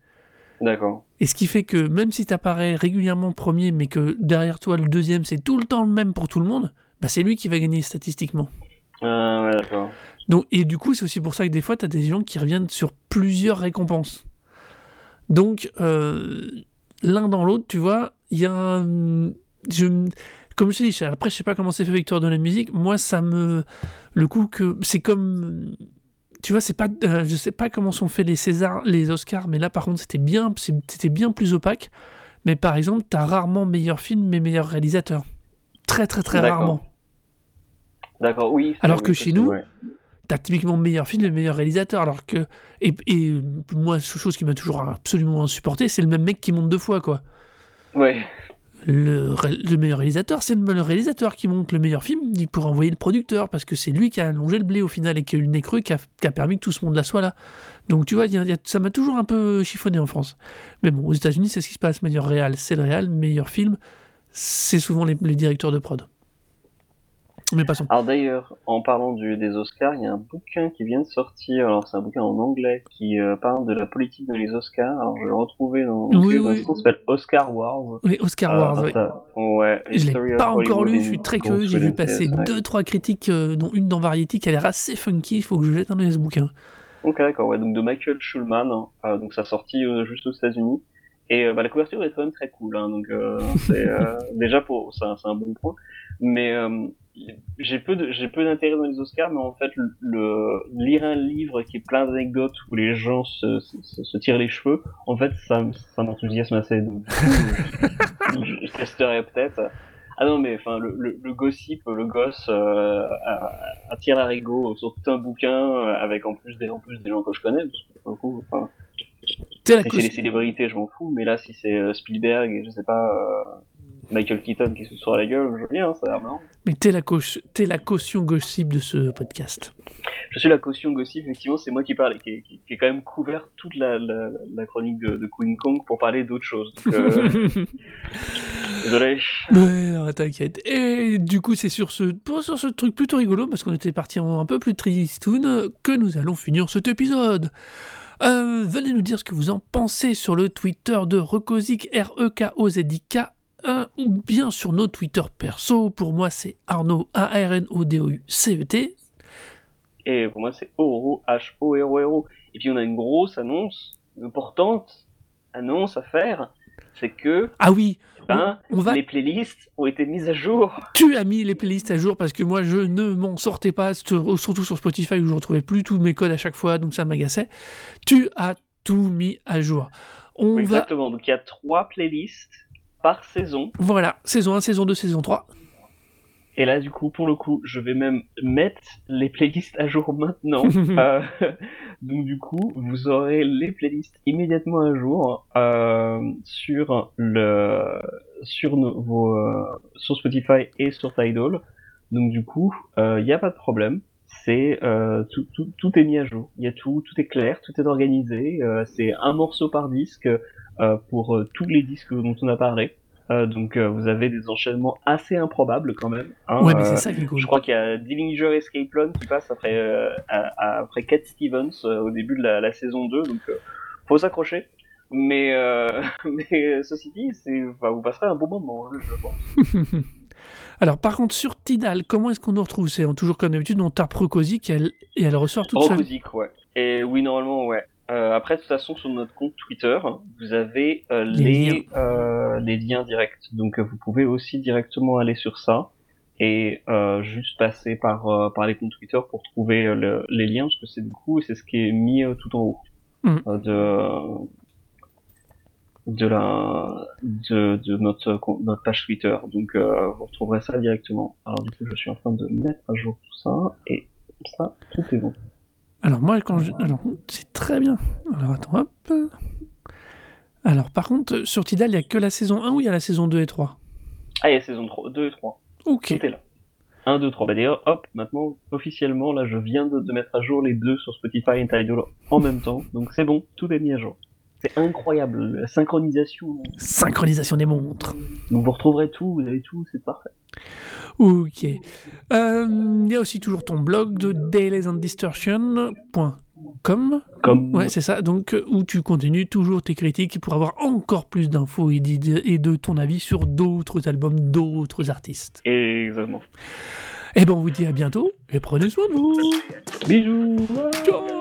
D'accord. Et ce qui fait que même si tu apparais régulièrement premier, mais que derrière toi, le deuxième, c'est tout le temps le même pour tout le monde, bah c'est lui qui va gagner statistiquement. Ah, ouais, d'accord. Donc, et du coup, c'est aussi pour ça que des fois, tu as des gens qui reviennent sur plusieurs récompenses. Donc, euh, l'un dans l'autre, tu vois, il y a un... Je, comme je te dis, après, je sais pas comment c'est fait Victoire de la musique. Moi, ça me... Le coup que... C'est comme... Tu vois, c'est pas... euh, je sais pas comment sont faits les Césars, les Oscars, mais là, par contre, c'était bien, c'était bien plus opaque. Mais par exemple, tu as rarement meilleur film, mais meilleur réalisateur. Très, très, très rarement. D'accord, oui. Alors que chez nous, ouais. T'as typiquement meilleur film et meilleur réalisateur, alors que. Et, et moi, chose qui m'a toujours absolument insupporté, c'est le même mec qui monte deux fois, quoi. Ouais. Le, le meilleur réalisateur, c'est le réalisateur qui monte le meilleur film pour envoyer le producteur, parce que c'est lui qui a allongé le blé au final et qui a eu le nez creux, qui a, permis que tout ce monde-là soit là. Donc tu vois, ça m'a toujours un peu chiffonné en France. Mais bon, aux États-Unis, c'est ce qui se passe. Meilleur réal, c'est le réal. Meilleur film, c'est souvent les directeurs de prod. Mais passons. Alors d'ailleurs, en parlant du, des Oscars, il y a un bouquin qui vient de sortir. Alors c'est un bouquin en anglais qui euh, parle de la politique dans les Oscars. Alors je vais le retrouver dans. Oui, oui. Ça s'appelle Oscar Wars. Oui, Oscar Wars. Euh, oui. ça- ouais. Je l'ai pas encore lu, je suis très curieux. J'ai vu passer ouais. deux, trois critiques, euh, dont une dans Variety qui a l'air assez funky. Il faut que je jette un œil à ce bouquin. Ok, d'accord, ouais, donc de Michael Schulman, hein. Donc ça sorti euh, juste aux États-Unis. Et bah, la couverture est quand même très cool, hein, donc c'est déjà pour c'est un, un bon point. Mais j'ai peu de- j'ai peu d'intérêt dans les Oscars, mais en fait le, le- lire un livre qui est plein d'anecdotes où les gens se, se, se- tirent les cheveux, en fait ça, ça m'enthousiasme assez. Donc, je, je testerai peut-être. Ah non mais enfin le, le, le gossip, le gosse euh, à- attire l'arigot sur tout un bouquin avec en plus des en plus des gens que je connais. Parce que, enfin, c'est les célébrités, je m'en fous, mais là, si c'est euh, Spielberg et je sais pas, euh, Michael Keaton qui se sort la gueule, je veux bien, ça a l'air marrant. Mais t'es la, caution gossip de ce podcast. Je suis la caution gossip, effectivement, c'est moi qui parle et qui, qui, qui ai quand même couvert toute la, la, la chronique de, de Queen Kong pour parler d'autre chose. Donc, euh, désolé. Ouais, non, t'inquiète. Et du coup, c'est sur ce, sur ce truc plutôt rigolo, parce qu'on était parti en un peu plus tristoun, que nous allons finir cet épisode. Euh, venez nous dire ce que vous en pensez sur le Twitter de Rekozik, R-E-K-O-Z-I-K, euh, ou bien sur nos Twitter perso. Pour moi, c'est Arnaud, A-R-N-O-D-O-U-C-E-T. Et pour moi, c'est Oro, H-O-R-O-R-O. Et puis, on a une grosse annonce, une importante annonce à faire, c'est que, Ah oui, ben, on va les playlists ont été mises à jour. tu as mis les playlists à jour parce que moi je ne m'en sortais pas, sur- surtout sur Spotify où je retrouvais plus tous mes codes à chaque fois, donc ça m'agaçait. Tu as tout mis à jour. On va, Exactement. Donc, il y a trois playlists par saison. voilà, saison 1, saison 2, saison 3. Et là, du coup, pour le coup, je vais même mettre les playlists à jour maintenant. Euh, donc, du coup, vous aurez les playlists immédiatement à jour euh, sur le sur nos, vos euh, sur Spotify et sur Tidal. Donc, du coup, il n'y a pas de problème. C'est euh, tout, tout, tout est mis à jour. Il y a tout, tout est clair, tout est organisé. Euh, c'est un morceau par disque euh, pour euh, tous les disques dont on a parlé. Euh, donc euh, vous avez des enchaînements assez improbables quand même. hein. ouais, mais Euh, c'est ça qui est cool. je crois qu'il y a Dillinger Escape Plan qui passe après, euh, après Cat Stevens euh, au début de la, la saison 2, donc euh, faut s'accrocher. Mais, euh, mais euh, ceci dit, enfin, vous passerez un bon moment, hein, je pense. Alors par contre, sur Tidal, comment est-ce qu'on nous retrouve? C'est toujours comme d'habitude, on tape Rekozik et elle, et elle ressort toute seule. Rokuzik, ouais. Et oui, normalement, ouais. Euh, après, de toute façon, sur notre compte Twitter, vous avez euh, Les les, liens. euh, les liens directs. Donc, euh, vous pouvez aussi directement aller sur ça et euh, juste passer par, euh, par les comptes Twitter pour trouver le- les liens, parce que c'est du coup, c'est ce qui est mis tout en haut euh, de de la de, de notre notre page Twitter. Donc, euh, vous retrouverez ça directement. Alors, du coup, je suis en train de mettre à jour tout ça et ça, tout est bon. Alors moi, quand je... Alors, c'est très bien. Alors attends, hop. Alors par contre, sur Tidal, il n'y a que la saison 1 ou il y a la saison 2 et 3 Ah, il y a saison 3, 2 et 3. Ok. Tout est là. 1, 2, 3. Bah d'ailleurs, hop, maintenant, officiellement, là, je viens de, de mettre à jour les deux sur Spotify et Tidal en même temps. Donc c'est bon, tout est mis à jour. C'est incroyable, la synchronisation. Synchronisation des montres. Donc vous retrouverez tout, vous avez tout, c'est parfait. Ok. Euh, Il y a aussi toujours ton blog de dailysanddistortion.com. Comme Ouais, c'est ça. Donc, euh, où tu continues toujours tes critiques pour avoir encore plus d'infos et, de ton avis sur d'autres albums, d'autres artistes. Exactement. Et ben, on vous dit à bientôt et prenez soin de vous. Bisous Ciao